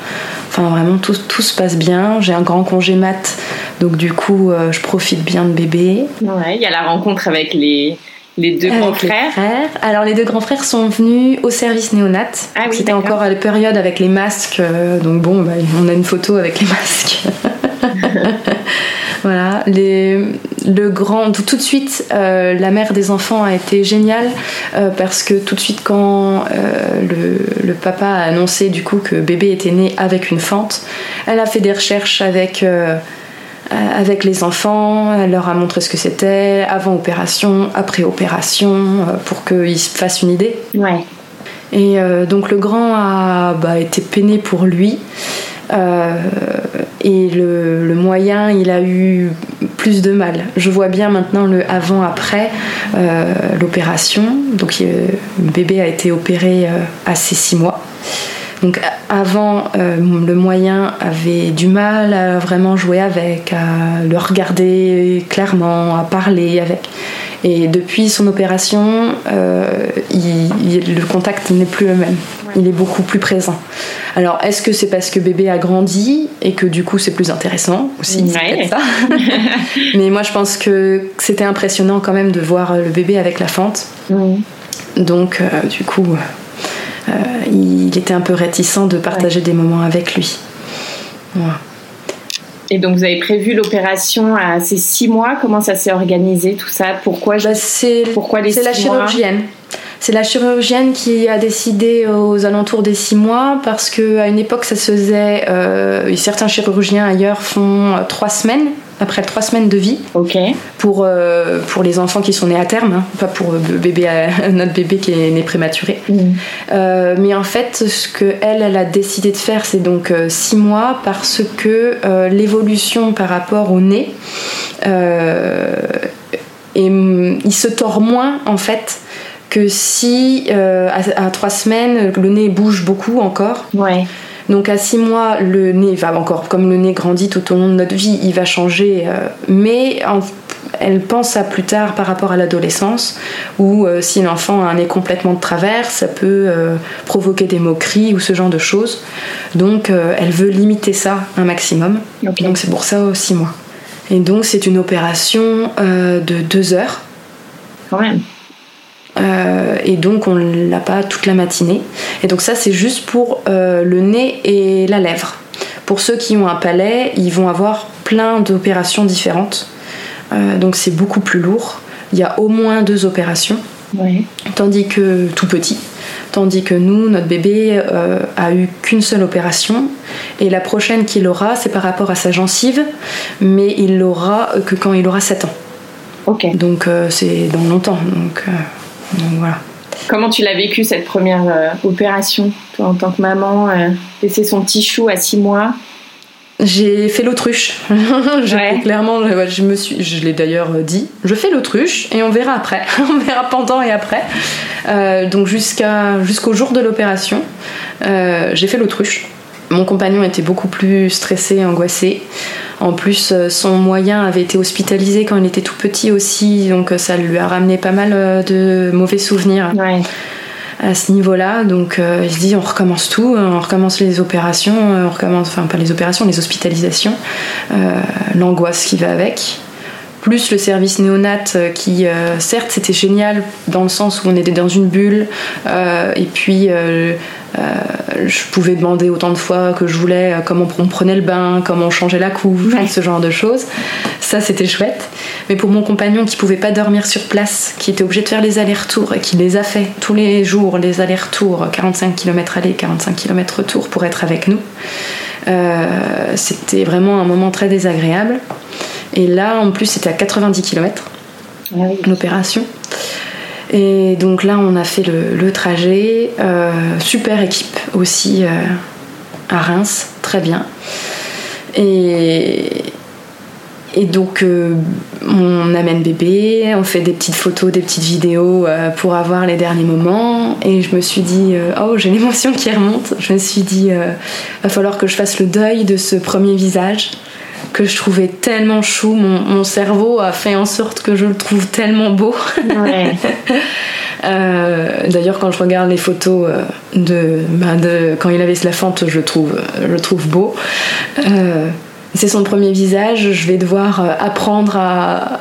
enfin, vraiment, tout, tout se passe bien. J'ai un grand congé mat, donc du coup, je profite bien de bébé. Ouais, il y a la rencontre avec les, les deux grands frères. Alors, les deux grands frères sont venus au service néonat. Ah oui, C'était encore à la période avec les masques, donc bon, bah, on a une photo avec les masques. Voilà, le grand, tout, de suite, euh, la mère des enfants a été géniale euh, parce que tout de suite quand euh, le, papa a annoncé du coup que bébé était né avec une fente, elle a fait des recherches avec avec les enfants, elle leur a montré ce que c'était avant opération, après opération, pour qu'ils se fassent une idée. Ouais. Et donc le grand a bah, été peiné pour lui. Euh, et le, moyen, il a eu plus de mal. Je vois bien maintenant le avant-après euh, l'opération. Donc le bébé a été opéré euh, à ses six mois. Donc avant, le moyen avait du mal à vraiment jouer avec, à le regarder clairement, à parler avec. Et depuis son opération, le contact n'est plus le même. Il est beaucoup plus présent. Alors, est-ce que c'est parce que bébé a grandi et que du coup c'est plus intéressant aussi ça. Mais moi, je pense que c'était impressionnant quand même de voir le bébé avec la fente. Donc, euh, du coup, euh, il était un peu réticent de partager des moments avec lui. Et donc vous avez prévu l'opération à ces six mois? Comment ça s'est organisé tout ça? Pourquoi bah, pourquoi les C'est la chirurgienne. C'est la chirurgienne qui a décidé aux alentours des six mois parce qu'à une époque ça se faisait. Euh, certains chirurgiens ailleurs font euh, trois semaines après trois semaines de vie Ok. pour, euh, pour les enfants qui sont nés à terme, hein, pas pour bébé, notre bébé qui est né prématuré. Mm. mais en fait, ce qu'elle elle a décidé de faire, c'est donc six mois parce que l'évolution par rapport au nez, et, mm, il se tord moins en fait que si euh, à, trois semaines, le nez bouge beaucoup encore. Ouais. Donc à six mois, le nez va encore, comme le nez grandit tout au long de notre vie, il va changer. Euh, mais elle pense à plus tard par rapport à l'adolescence, où euh, si l'enfant a un nez complètement de travers, ça peut provoquer des moqueries ou ce genre de choses. Donc elle veut limiter ça un maximum. Donc c'est pour ça six mois. Et donc c'est une opération de deux heures. Quand même. Euh, et donc on l'a pas toute la matinée. Et donc ça c'est juste pour euh, le nez et la lèvre. Pour ceux qui ont un palais, ils vont avoir plein d'opérations différentes. Euh, donc c'est beaucoup plus lourd. Il y a au moins deux opérations. Tandis que tout petit. Tandis que nous, notre bébé a eu qu'une seule opération. Et la prochaine qu'il aura, c'est par rapport à sa gencive, mais il l'aura que quand il aura 7 ans. Ok. Donc c'est dans longtemps. Donc, voilà. Comment tu l'as vécu cette première euh, opération, toi en tant que maman, euh, laisser son petit chou à 6 mois? J'ai fait l'autruche. clairement, je me suis, je l'ai d'ailleurs dit. Je fais l'autruche et on verra après. on verra pendant et après. Euh, donc jusqu'à jusqu'au jour de l'opération, j'ai fait l'autruche. Mon compagnon était beaucoup plus stressé, angoissé. En plus, euh, son moyen avait été hospitalisé quand il était tout petit aussi, donc euh, ça lui a ramené pas mal euh, de mauvais souvenirs. à ce niveau-là. Donc il se dit on recommence tout, on recommence les opérations, on recommence, enfin pas les opérations, les hospitalisations, l'angoisse qui va avec. Plus le service néonat qui, certes, c'était génial dans le sens où on était dans une bulle, et puis euh, je pouvais demander autant de fois que je voulais euh, comment on prenait le bain, comment on changeait la couche, ce genre de choses. Ça, c'était chouette. Mais pour mon compagnon qui pouvait pas dormir sur place, qui était obligé de faire les allers-retours et qui les a fait tous les jours, les allers-retours, 45 km aller, 45 km retour pour être avec nous, euh, c'était vraiment un moment très désagréable. Et là, en plus, c'était à 90 km ah l'opération. Et donc là, on a fait le, trajet. Euh, super équipe aussi. Euh, à Reims, très bien. Et, et donc, euh, on amène bébé, on fait des petites photos, des petites vidéos euh, pour avoir les derniers moments. Et je me suis dit, euh, oh, j'ai l'émotion qui remonte. Je me suis dit, va falloir que je fasse le deuil de ce premier visage que je trouvais tellement chou. Mon, cerveau a fait en sorte que je le trouve tellement beau. D'ailleurs, quand je regarde les photos de, bah, de, quand il avait la fente, je le trouve, je le trouve beau c'est son premier visage, je vais devoir euh, apprendre à,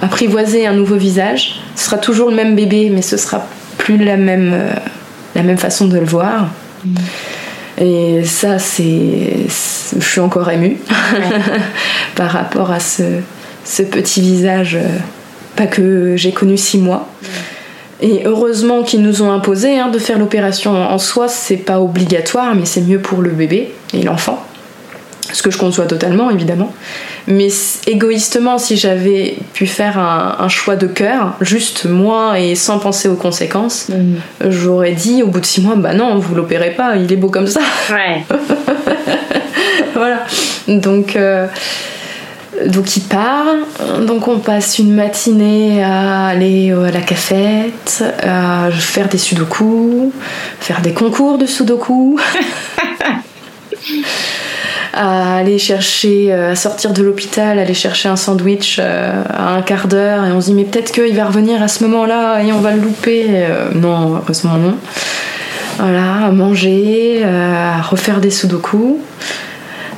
apprivoiser un nouveau visage. Ce sera toujours le même bébé, mais ce sera plus la même, euh, la même façon de le voir. Mm. Et ça, c'est. Je suis encore émue par rapport à ce, ce petit visage, euh, pas que j'ai connu six mois. Mm. Et heureusement qu'ils nous ont imposé hein, de faire l'opération en soi, c'est pas obligatoire, mais c'est mieux pour le bébé et l'enfant ce que je conçois totalement évidemment. Mais égoïstement, si j'avais pu faire un, choix de cœur, juste moi et sans penser aux conséquences, mm. j'aurais dit au bout de six mois, bah non, vous l'opérez pas, il est beau comme ça. Ouais. voilà. Donc. Euh, donc il part, donc on passe une matinée à aller à la cafette, à faire des sudoku, faire des concours de sudoku. à aller chercher, euh, à sortir de l'hôpital, aller chercher un sandwich euh, à un quart d'heure et on se dit mais peut-être qu'il va revenir à ce moment-là et on va le louper. Euh, non, heureusement non. Voilà, à manger, à refaire des sudoku.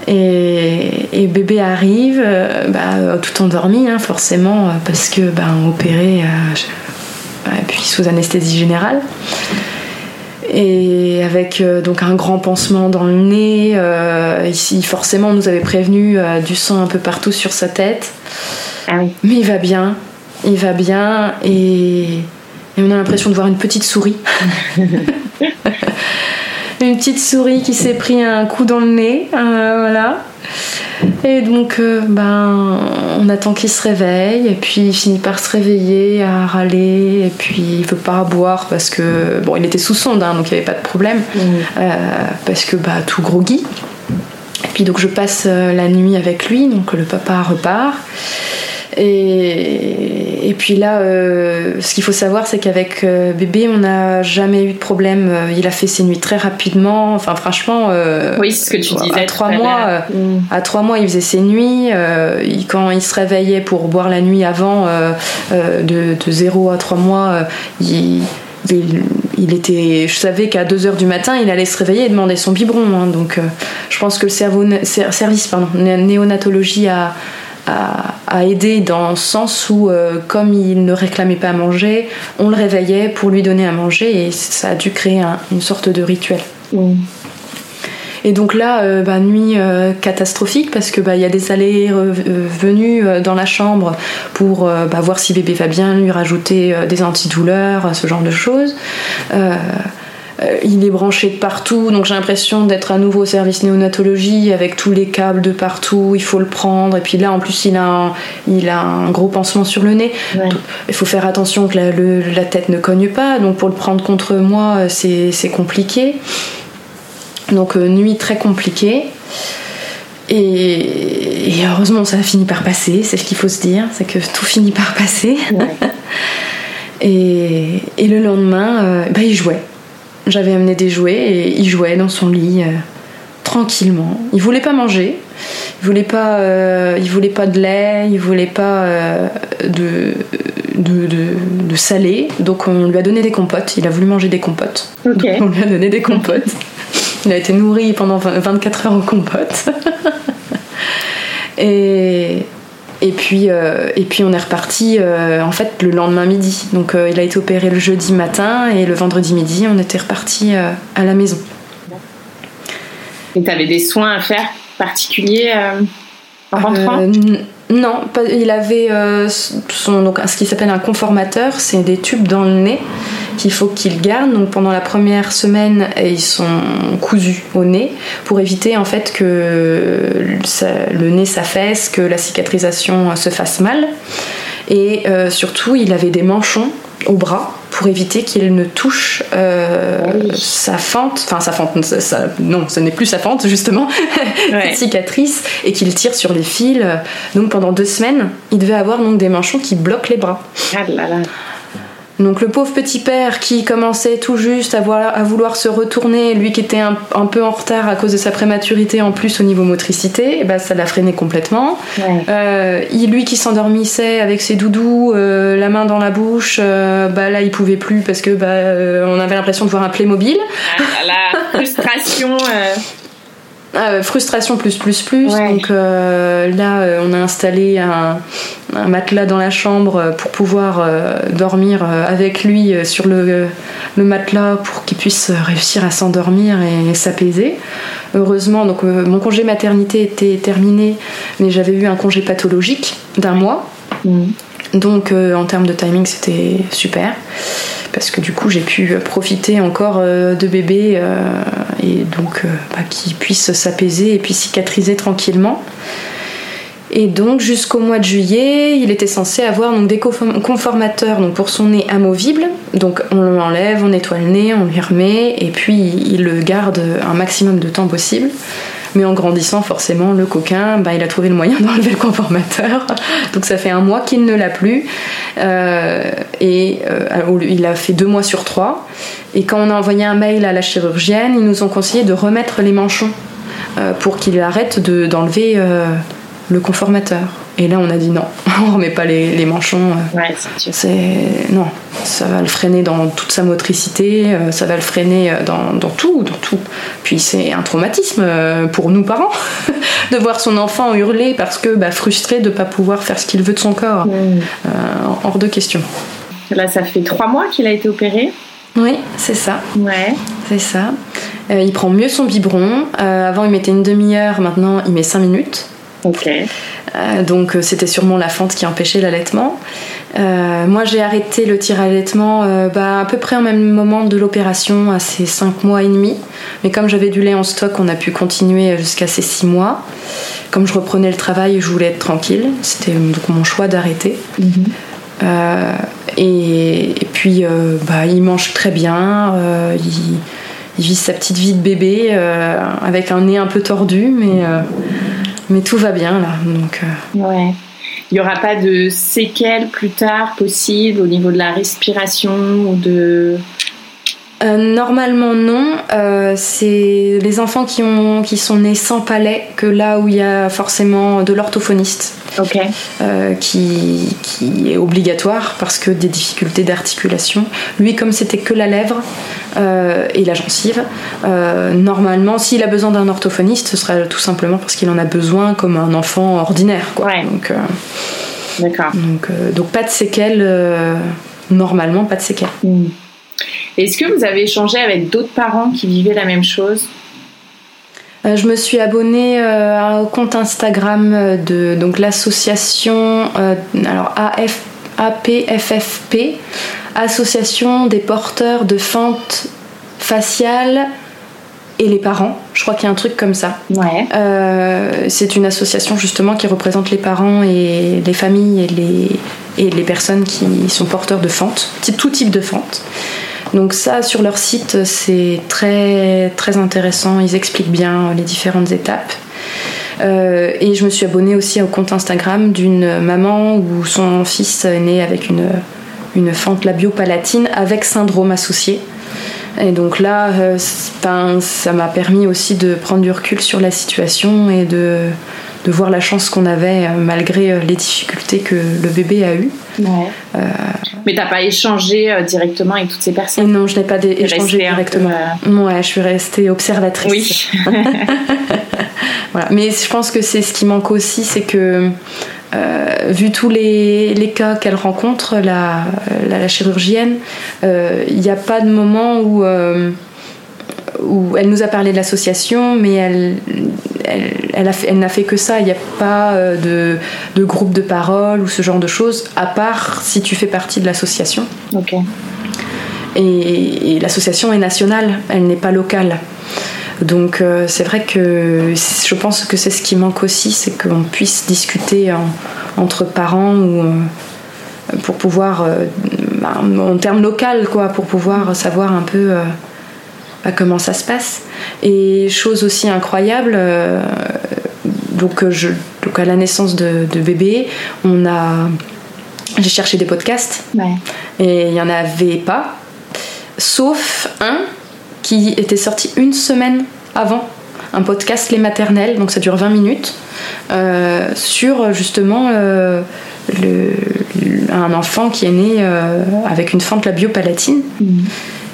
Et, bébé arrive, bah, tout endormi hein, forcément parce que bah, opéré et puis sous anesthésie générale et avec euh, donc un grand pansement dans le nez. Euh, ici, forcément, on nous avait prévenu euh, du sang un peu partout sur sa tête. Ah Mais il va bien, il va bien, et, on a l'impression de voir une petite souris. une petite souris qui s'est pris un coup dans le nez, voilà. Et donc, euh, ben, on attend qu'il se réveille, et puis il finit par se réveiller, à râler, et puis il veut pas boire parce que, bon, il était sous sonde, hein, donc il n'y avait pas de problème, mmh. euh, parce que, bah, tout groggy. Et puis donc je passe euh, la nuit avec lui, donc le papa repart. Et, et puis là, euh, ce qu'il faut savoir, c'est qu'avec euh, bébé, on n'a jamais eu de problème. Euh, il a fait ses nuits très rapidement. Enfin, franchement, oui, ce que tu disais. À trois mois, mm. à trois mois, il faisait ses nuits. quand il se réveillait pour boire la nuit avant, de, de 0 à 3 mois, il, il, était, je savais qu'à 2h du matin, il allait se réveiller et demander son biberon. Hein. donc, je pense que le cerveau, service pardon, néonatologie a à, aider dans le sens où, euh, comme il ne réclamait pas à manger, on le réveillait pour lui donner à manger et ça a dû créer une sorte de rituel. Mm. Et donc là, euh, bah, nuit euh, catastrophique parce que bah, il y a des allées venues dans la chambre pour bah, voir si bébé va bien, lui rajouter des antidouleurs, ce genre de choses. Euh, il est branché de partout, donc j'ai l'impression d'être à nouveau au service néonatologie avec tous les câbles de partout, il faut le prendre. Et puis là, en plus, il a un, il a un gros pansement sur le nez. Il faut faire attention que la, tête ne cogne pas, donc pour le prendre contre moi, euh, c'est compliqué. Donc euh, nuit très compliquée. Et, heureusement, ça a fini par passer, c'est ce qu'il faut se dire, c'est que tout finit par passer. et, le lendemain, bah, il jouait. J'avais amené des jouets et il jouait dans son lit euh, tranquillement. Il voulait pas manger, il voulait pas, euh, il voulait pas de lait, il voulait pas euh, de, de, de, salé. Donc on lui a donné des compotes. Il a voulu manger des compotes. Donc on lui a donné des compotes. Il a été nourri pendant 24 heures en compote. et, et puis, euh, et puis on est reparti euh, en fait le lendemain midi. Donc euh, il a été opéré le jeudi matin et le vendredi midi on était reparti à la maison. Et tu avais des soins à faire particuliers en rentrant? Non, il avait son, donc, ce qui s'appelle un conformateur, c'est des tubes dans le nez qu'il faut qu'ils gardent. Donc pendant la première semaine, ils sont cousus au nez pour éviter en fait que le nez s'affaisse, que la cicatrisation se fasse mal. Et euh, surtout, il avait des manchons au bras pour éviter qu'il ne touche euh, sa fente, enfin sa fente, non, ce n'est plus sa fente justement, cette cicatrice, et qu'il tire sur les fils. Donc pendant deux semaines, il devait avoir donc des manchons qui bloquent les bras. Ah là là. Donc le pauvre petit père qui commençait tout juste à, vouloir se retourner, lui qui était un, peu en retard à cause de sa prématurité en plus au niveau motricité, et eh ben, ça l'a freiné complètement. Euh, il, lui qui s'endormissait avec ses doudous, euh, la main dans la bouche, euh, bah, là il pouvait plus parce que bah, on avait l'impression de voir un Playmobil. Ah, la frustration. Ah, frustration plus plus plus. Donc euh, là, euh, on a installé un, matelas dans la chambre pour pouvoir euh, dormir avec lui sur le, matelas pour qu'il puisse réussir à s'endormir et, s'apaiser. Heureusement, donc mon congé maternité était terminé, mais j'avais eu un congé pathologique d'un mois. Mm. Donc en termes de timing, c'était super parce que du coup j'ai pu profiter encore euh, de bébé euh, et donc euh, bah, qu'il puisse s'apaiser et puis cicatriser tranquillement. Et donc jusqu'au mois de juillet, il était censé avoir donc, des conformateurs pour son nez amovible. Donc on l'enlève, on nettoie le nez, on lui remet et puis il le garde un maximum de temps possible. Mais en grandissant, forcément, le coquin, bah, il a trouvé le moyen d'enlever le conformateur. Donc ça fait un mois qu'il ne l'a plus. Euh, et euh, il a fait deux mois sur trois. Et quand on a envoyé un mail à la chirurgienne, ils nous ont conseillé de remettre les manchons euh, pour qu'il arrête d'enlever le conformateur. Et là, on a dit non, on remet pas les, manchons. Euh. Ouais, c'est non, ça va le freiner dans toute sa motricité, euh, ça va le freiner euh, dans, tout, dans tout. Puis c'est un traumatisme pour nous parents de voir son enfant hurler parce que bah, frustré de pas pouvoir faire ce qu'il veut de son corps. Mm. hors de question. Là, ça fait trois mois qu'il a été opéré. Oui, c'est ça. Ouais. C'est ça. il prend mieux son biberon. avant, il mettait une demi-heure. Maintenant, il met cinq minutes. Euh, donc euh, c'était sûrement la fente qui empêchait l'allaitement. Euh, moi j'ai arrêté le tir allaitement bah, à peu près au même moment de l'opération, à ces 5 mois et demi. Mais comme j'avais du lait en stock, on a pu continuer jusqu'à ces 6 mois. Comme je reprenais le travail, je voulais être tranquille. C'était donc mon choix d'arrêter. Mhm. et, puis bah, il mange très bien. il, il vit sa petite vie de bébé avec un nez un peu tordu, mais mais tout va bien là. Donc, euh. ouais. Il n'y aura pas de séquelles plus tard possibles au niveau de la respiration ou de. Euh, normalement non, euh, c'est les enfants qui, ont, qui sont nés sans palais que là où il y a forcément de l'orthophoniste euh, qui, qui, est obligatoire parce que des difficultés d'articulation. Lui comme c'était que la lèvre et la gencive, normalement s'il a besoin d'un orthophoniste ce sera tout simplement parce qu'il en a besoin comme un enfant ordinaire. Quoi. Donc, D'accord. Donc, donc, pas de séquelles, normalement pas de séquelles. Hmm. Est-ce que vous avez échangé avec d'autres parents qui vivaient la même chose? Euh, je me suis abonnée euh, au compte Instagram de donc l'association euh, alors AF, APFFP, Association des porteurs de fentes faciales et les parents. Je crois qu'il y a un truc comme ça. Ouais. c'est une association justement qui représente les parents et les familles et les, et les personnes qui sont porteurs de fentes, tout type de fentes. Donc ça, sur leur site, c'est très, très intéressant. Ils expliquent bien les différentes étapes. Euh, et je me suis abonnée aussi au compte Instagram d'une maman où son fils est né avec une, une fente labiopalatine avec syndrome associé. Et donc là, euh, ça m'a permis aussi de prendre du recul sur la situation et de, de voir la chance qu'on avait euh, malgré euh, les difficultés que le bébé a eues. Ouais. Euh... Mais t'as pas échangé euh, directement avec toutes ces personnes? Non, je n'ai pas échangé directement. Ouais, je suis restée observatrice. Oui. voilà. Mais je pense que c'est ce qui manque aussi, c'est que euh, vu tous les, les cas qu'elle rencontre, la, la, la chirurgienne, il n'y a pas de moment où où elle nous a parlé de l'association, mais elle, elle, elle, n'a fait que ça. Il n'y a pas euh, de, de, groupe de parole ou ce genre de choses, à part si tu fais partie de l'association. Ok. Et, l'association est nationale, elle n'est pas locale. Donc euh, c'est vrai que je pense que c'est ce qui manque aussi, c'est qu'on puisse discuter entre parents ou, euh, pour pouvoir bah, en termes local, quoi, pour pouvoir savoir un peu bah, comment ça se passe. Et chose aussi incroyable, donc, je, donc à la naissance de, bébé, on a j'ai cherché des podcasts et il n'y en avait pas, sauf un qui était sorti une semaine avant un podcast Les Maternelles, donc ça dure 20 minutes, euh, sur justement euh, le, un enfant qui est né euh, avec une fente labiopalatine. palatine mm.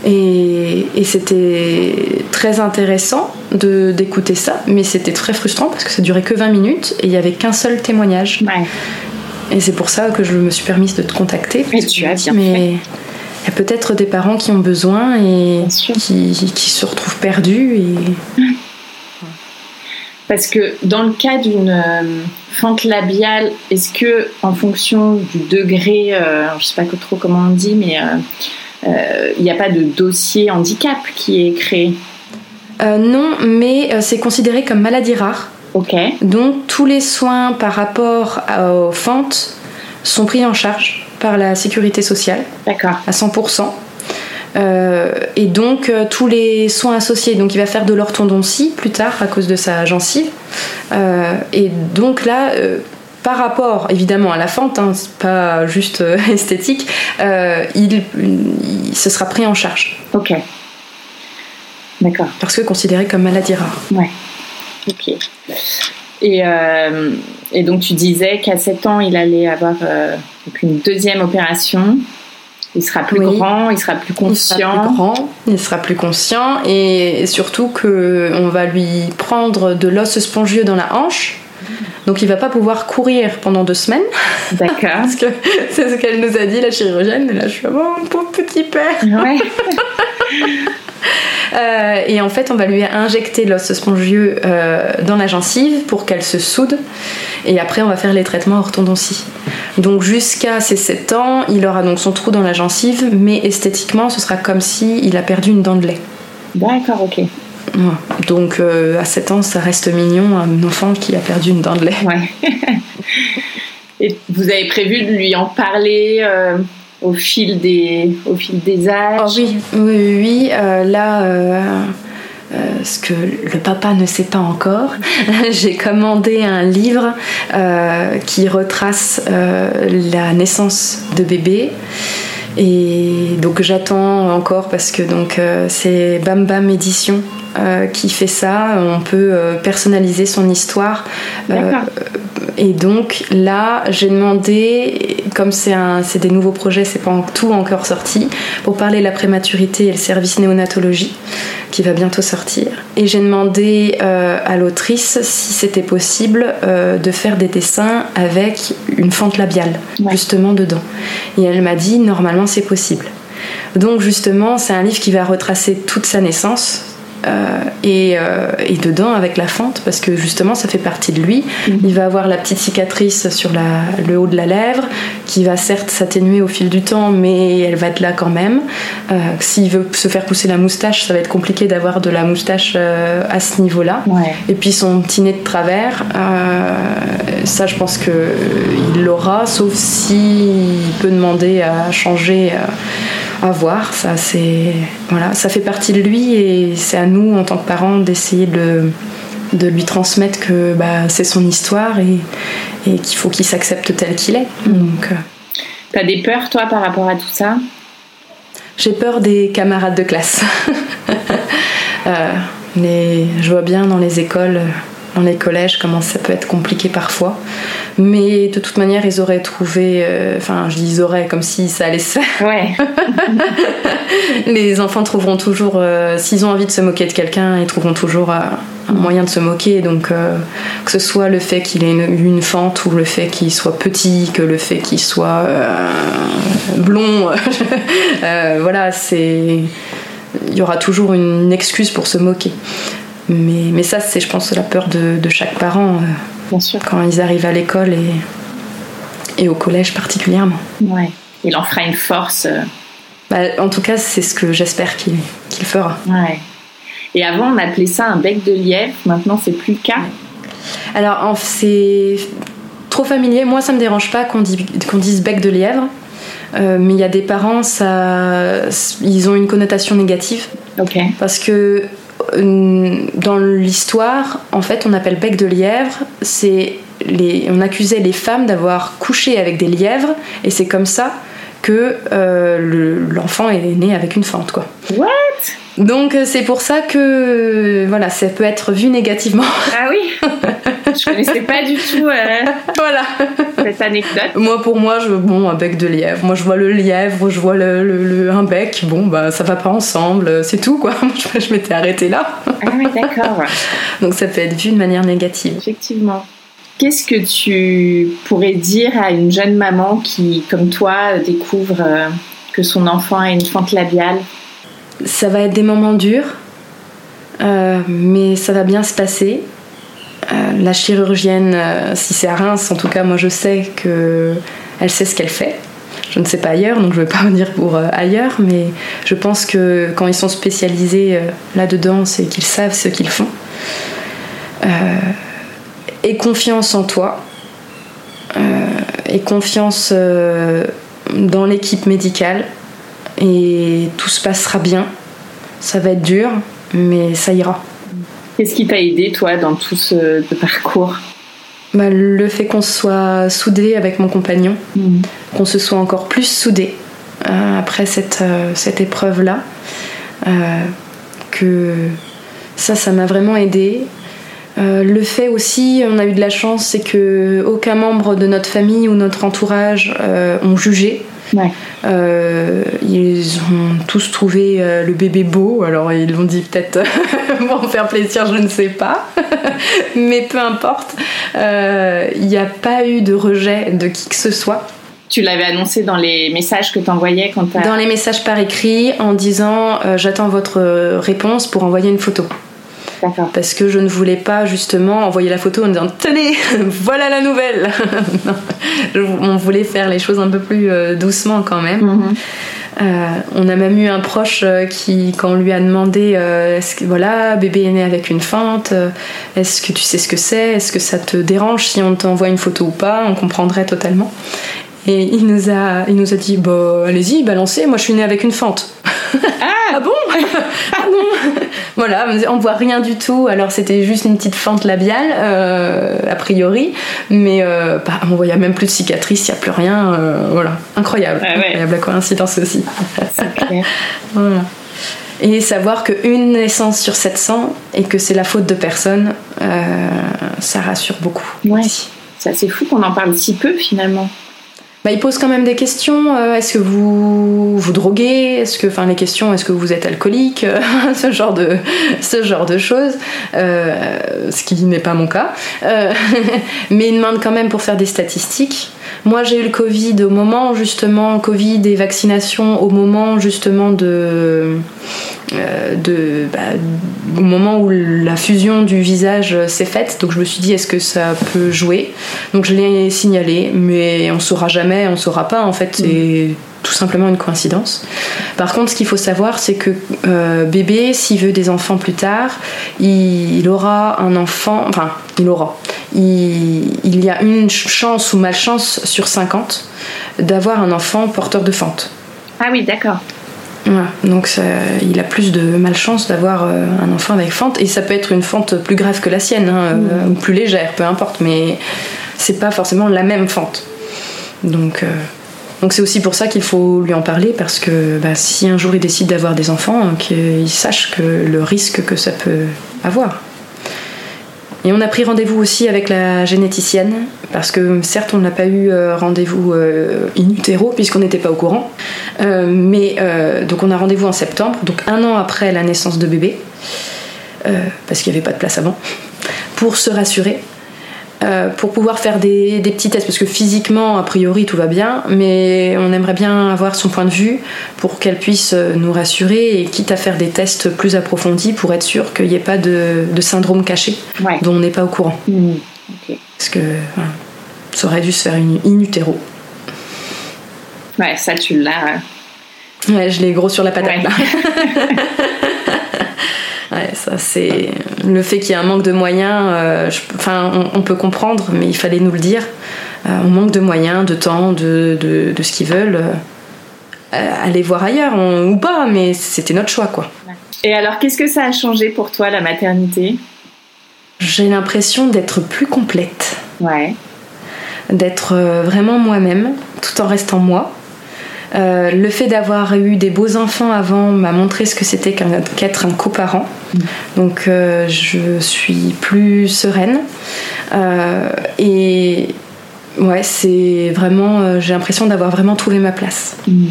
Et, et c'était très intéressant d'écouter ça, mais c'était très frustrant parce que ça durait que 20 minutes et il n'y avait qu'un seul témoignage. Et c'est pour ça que je me suis permise de te contacter. Et tu as bien mais il y a peut-être des parents qui ont besoin et qui, qui, se retrouvent perdus. Et... Parce que dans le cas d'une euh, fente labiale, est-ce que en fonction du degré, euh, je ne sais pas trop comment on dit, mais euh, il n'y a pas de dossier handicap qui est créé Non, mais c'est considéré comme maladie rare. Ok. Donc tous les soins par rapport aux fentes sont pris en charge par la sécurité sociale. D'accord. À 100%. Euh, et donc euh, tous les soins associés, donc il va faire de l'orthodontie plus tard à cause de sa gencive. Euh, et donc là, par rapport évidemment à la fente, hein, c'est pas juste esthétique, il, se sera pris en charge. Ok. D'accord. Parce que considéré comme maladie rare. Ouais. Ok. Et, et donc tu disais qu'à 7 ans, il allait avoir une deuxième opération. Il sera plus grand, il sera plus conscient. Il sera plus grand, il sera plus conscient et surtout que on va lui prendre de l'os spongieux dans la hanche. Donc il va pas pouvoir courir pendant deux semaines. D'accord. Parce que c'est ce qu'elle nous a dit la chirurgienne. Et là je suis oh mon pauvre petit père. Ouais. Euh, et en fait, on va lui injecter l'os spongieux euh, dans la gencive pour qu'elle se soude. Et après, on va faire les traitements orthodontie. Donc jusqu'à ses 7 ans, il aura donc son trou dans la gencive, mais esthétiquement, ce sera comme si il a perdu une dent de lait. D'accord, ok. Donc euh, à 7 ans, ça reste mignon, un enfant qui a perdu une dent de lait. Ouais. Et vous avez prévu de lui en parler au fil des, au fil des âges? Oh Oui, oui, oui. Euh, là, euh, euh, ce que le papa ne sait pas encore, j'ai commandé un livre qui retrace la naissance de bébé. Et donc j'attends encore parce que donc c'est Bam Bam Édition qui fait ça. On peut personnaliser son histoire. Et donc là, j'ai demandé, comme c'est des nouveaux projets, c'est pas tout encore sorti, pour parler de la prématurité et le service néonatologie qui va bientôt sortir. Et j'ai demandé euh, à l'autrice si c'était possible euh, de faire des dessins avec une fente labiale, justement dedans. Et elle m'a dit normalement c'est possible. Donc justement, c'est un livre qui va retracer toute sa naissance, euh, euh, et, dedans avec la fente parce que justement ça fait partie de lui. Mhm. Il va avoir la petite cicatrice sur le haut de la lèvre qui va certes s'atténuer au fil du temps mais elle va être là quand même. Euh, s'il veut se faire pousser la moustache ça va être compliqué d'avoir de la moustache à ce niveau-là. Et puis son petit nez de travers, ça je pense qu'il l'aura sauf s'il peut demander à changer à voir. Ça, c'est voilà, ça fait partie de lui et c'est à nous en tant que parents d'essayer de, de lui transmettre que bah, c'est son histoire et, et qu'il faut qu'il s'accepte tel qu'il est. Donc, euh, t'as des peurs toi par rapport à tout ça? J'ai peur des camarades de classe. euh, mais je vois bien dans les écoles dans les collèges, comment ça peut être compliqué parfois. Mais de toute manière, ils auraient trouvé. Euh, enfin, je dis ils auraient comme si ça allait se faire. Ouais. les enfants trouveront toujours. Euh, s'ils ont envie de se moquer de quelqu'un, ils trouveront toujours euh, un moyen de se moquer. Donc, que ce soit le fait qu'il ait une, une, fente ou le fait qu'il soit petit, que le fait qu'il soit blond. voilà, c'est. Il y aura toujours une excuse pour se moquer. Mais, mais ça, c'est, je pense, la peur de, de chaque parent euh, Bien sûr. quand ils arrivent à l'école et, et au collège particulièrement. Ouais. Il en fera une force. Euh. Bah, en tout cas, c'est ce que j'espère qu'il, qu'il fera. Ouais. Et avant, on appelait ça un bec de lièvre. Maintenant, c'est plus le cas. Alors, c'est trop familier. Moi, ça me dérange pas qu'on, dise, qu'on dise bec de lièvre. mais il y a des parents, ça, ils ont une connotation négative. Ok. Parce que dans l'histoire, en fait, on appelle bec de lièvre, c'est les, on accusait les femmes d'avoir couché avec des lièvres, et c'est comme ça que l'enfant est né avec une fente, quoi. What? Donc euh, c'est pour ça que voilà, ça peut être vu négativement. Ah oui Je connaissais pas du tout euh, voilà. cette anecdote. Moi pour moi, je bon un bec de lièvre. Moi je vois le lièvre, je vois le, un bec. Bon bah ça va pas ensemble, c'est tout quoi. Je, je m'étais arrêtée là. Ah oui d'accord. Donc ça peut être vu de manière négative. Effectivement. Qu'est-ce que tu pourrais dire à une jeune maman qui, comme toi, découvre euh, que son enfant a une fente labiale? Ça va être des moments durs, euh, mais ça va bien se passer. Euh, la chirurgienne, euh, si c'est à Reims, en tout cas, moi je sais qu'elle sait ce qu'elle fait. Je ne sais pas ailleurs, donc je ne vais pas me dire pour ailleurs, mais je pense que quand ils sont spécialisés là-dedans, c'est qu'ils savent ce qu'ils font. et confiance en toi, et confiance dans l'équipe médicale, et tout se passera bien. Ça va être dur, mais ça ira. Qu'est-ce qui t'a aidé, toi, dans tout ce, parcours bah, Le fait qu'on soit soudés avec mon compagnon, mm. qu'on se soit encore plus soudés euh, après cette, euh, cette épreuve-là. Euh, que ça, ça m'a vraiment aidé. le fait aussi, on a eu de la chance, c'est que aucun membre de notre famille ou notre entourage ont jugé. Euh, ils ont tous trouvé euh, le bébé beau, alors ils l'ont dit peut-être pour me faire plaisir, je ne sais pas. Mais peu importe, euh, il n'y a pas eu de rejet de qui que ce soit. Tu l'avais annoncé dans les messages que tu envoyais quand Dans les messages par écrit en disant j'attends votre réponse pour envoyer une photo. Parce que je ne voulais pas justement envoyer la photo en disant tenez, voilà la nouvelle. on voulait faire les choses un peu plus euh, doucement quand même. Mhm. Euh, on a même eu un proche euh, qui, quand on lui a demandé est-ce que voilà, bébé est né avec une fente, est-ce que tu sais ce que c'est, est-ce que ça te dérange si on t'envoie une photo ou pas, on comprendrait totalement. Et il nous a, il nous a dit bah, allez-y, balancez, moi je suis née avec une fente. Ah, ah bon? Ah bon? Voilà, on voit rien du tout. Alors c'était juste une petite fente labiale, euh, a priori, mais euh, bah, on voyait même plus de cicatrices, il n'y a plus rien. Euh, voilà, incroyable. Ah incroyable la coïncidence aussi. voilà. Et savoir qu'une naissance sur 700 et que c'est la faute de personne, ça rassure beaucoup. Ouais. C'est assez fou qu'on en parle si peu finalement bah, il pose quand même des questions. Euh, est-ce que vous vous droguez? Est-ce que, enfin, les questions, est-ce que vous êtes alcoolique? Ce genre de, ce genre de choses. Euh, ce qui n'est pas mon cas. Euh, mais il demande quand même pour faire des statistiques. Moi, j'ai eu le Covid au moment justement Covid et vaccination au moment justement de, de bah, au moment où la fusion du visage s'est faite. Donc je me suis dit est-ce que ça peut jouer? Donc je l'ai signalé, mais on saura jamais on saura pas. En fait, c'est tout simplement une coïncidence. Par contre, ce qu'il faut savoir, c'est que euh, bébé, s'il veut des enfants plus tard, il, aura un enfant. Enfin, il aura. Il, y a une chance ou malchance sur 50 d'avoir un enfant porteur de fente. Ah oui, d'accord. Donc il a plus de malchance d'avoir euh, un enfant avec fente et ça peut être une fente plus grave que la sienne hein, euh, ou plus légère, peu importe, mais c'est pas forcément la même fente. Donc, euh, donc c'est aussi pour ça qu'il faut lui en parler parce que bah, si un jour il décide d'avoir des enfants, qu'il sache que le risque que ça peut avoir. Et on a pris rendez-vous aussi avec la généticienne parce que certes on n'a pas eu euh, rendez-vous in utero puisqu'on n'était pas au courant, mais donc on a rendez-vous en septembre, donc un an après la naissance de bébé, parce qu'il n'y avait pas de place avant, pour se rassurer euh, pour pouvoir faire des, petits tests, parce que physiquement, a priori, tout va bien, mais on aimerait bien avoir son point de vue pour qu'elle puisse euh, nous rassurer et quitte à faire des tests plus approfondis pour être sûr qu'il n'y ait pas de, syndrome caché dont on n'est pas au courant. Mmh, parce que ça aurait dû se faire une in utero. Ouais, ça tu l'as. Ouais, je l'ai gros sur la patate là. Ouais, ça c'est le fait qu'il y ait un manque de moyens. Euh, enfin, on, peut comprendre, mais il fallait nous le dire. Euh, on manque de moyens, de temps, de, de, ce qu'ils veulent. aller voir ailleurs ou pas, mais c'était notre choix quoi. Et alors, qu'est-ce que ça a changé pour toi la maternité? J'ai l'impression d'être plus complète. Ouais. D'être vraiment moi-même, tout en restant moi. Euh, le fait d'avoir eu des beaux enfants avant m'a montré ce que c'était qu'être un coparent. Mm. Donc euh, je suis plus sereine. Euh, et ouais, c'est vraiment. J'ai l'impression d'avoir vraiment trouvé ma place. Mm.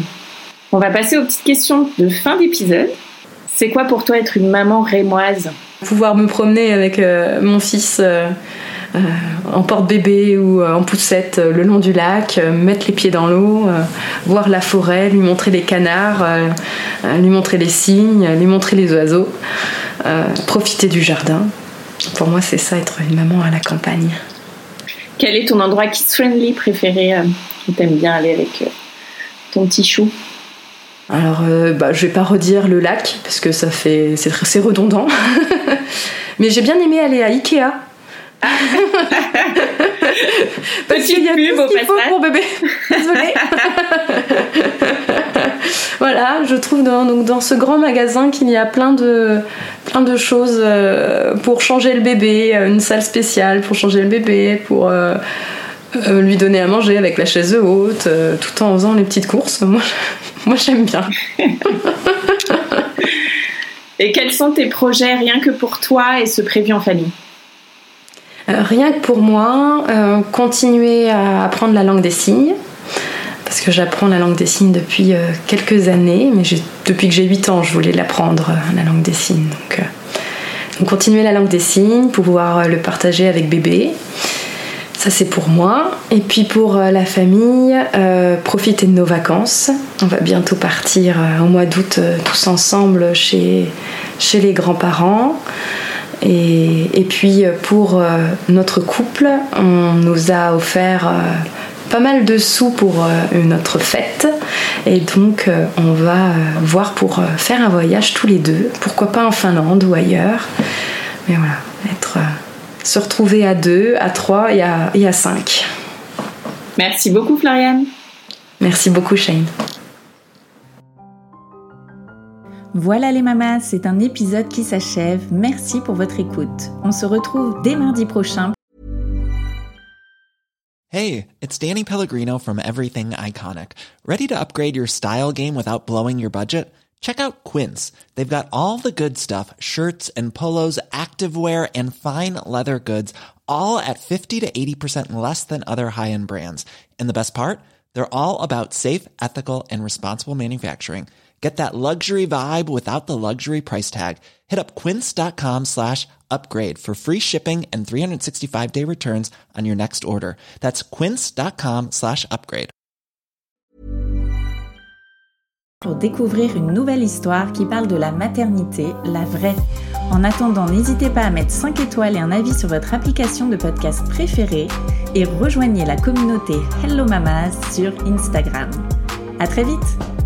On va passer aux petites questions de fin d'épisode. C'est quoi pour toi être une maman rémoise? Pouvoir me promener avec mon fils en porte-bébé ou euh, en poussette euh, le long du lac, mettre les pieds dans l'eau, voir la forêt, lui montrer les canards, lui montrer les cygnes, lui montrer les oiseaux, profiter du jardin. Pour moi, c'est ça être une maman à la campagne. Quel est ton endroit kids-friendly préféré où t'aimes bien aller avec ton petit chou? Alors, bah, je vais pas redire le lac parce que ça fait c'est redondant. Mais j'ai bien aimé aller à Ikea Petite pub au passage. pour bébé. Désolée. voilà, je trouve dans, donc dans ce grand magasin qu'il y a plein de, plein de choses euh, pour changer le bébé, euh, une salle spéciale pour changer le bébé, pour euh, lui donner à manger avec la chaise haute, tout en faisant les petites courses. Moi, moi j'aime bien. et quels sont tes projets rien que pour toi et ce prévu en famille? Rien que pour moi, euh, continuer à apprendre la langue des signes, parce que j'apprends la langue des signes depuis euh, quelques années, mais depuis que j'ai 8 ans, je voulais l'apprendre, la langue des signes. Donc, continuer la langue des signes, pouvoir le partager avec bébé. Ça c'est pour moi. Et puis pour la famille, profiter de nos vacances. On va bientôt partir au mois d'août tous ensemble chez les grands-parents. Et, puis pour euh, notre couple, on nous a offert euh, pas mal de sous pour euh, notre fête. Et donc on va voir pour faire un voyage tous les deux. Pourquoi pas en Finlande ou ailleurs. Mais voilà, être, se retrouver à deux, à trois et à, et à cinq. Merci beaucoup Floriane. Merci beaucoup Shane. Voilà les mamas, c'est un épisode qui s'achève. Merci pour votre écoute. On se retrouve dès mardi prochain. Hey, it's Danny Pellegrino from Everything Iconic. Ready to upgrade your style game without blowing your budget? Check out Quince. They've got all the good stuff, shirts and polos, activewear and fine leather goods, all at 50 to 80% less than other high-end brands. And the best part? They're all about safe, ethical and responsible manufacturing. Get that luxury vibe without the luxury price tag. Hit up quince.com slash upgrade for free shipping and 365 day returns on your next order. That's quince.com slash upgrade. Pour découvrir une nouvelle histoire qui parle de la maternité, la vraie. En attendant, n'hésitez pas à mettre 5 étoiles et un avis sur votre application de podcast préférée et rejoignez la communauté Hello Mamas sur Instagram. À très vite!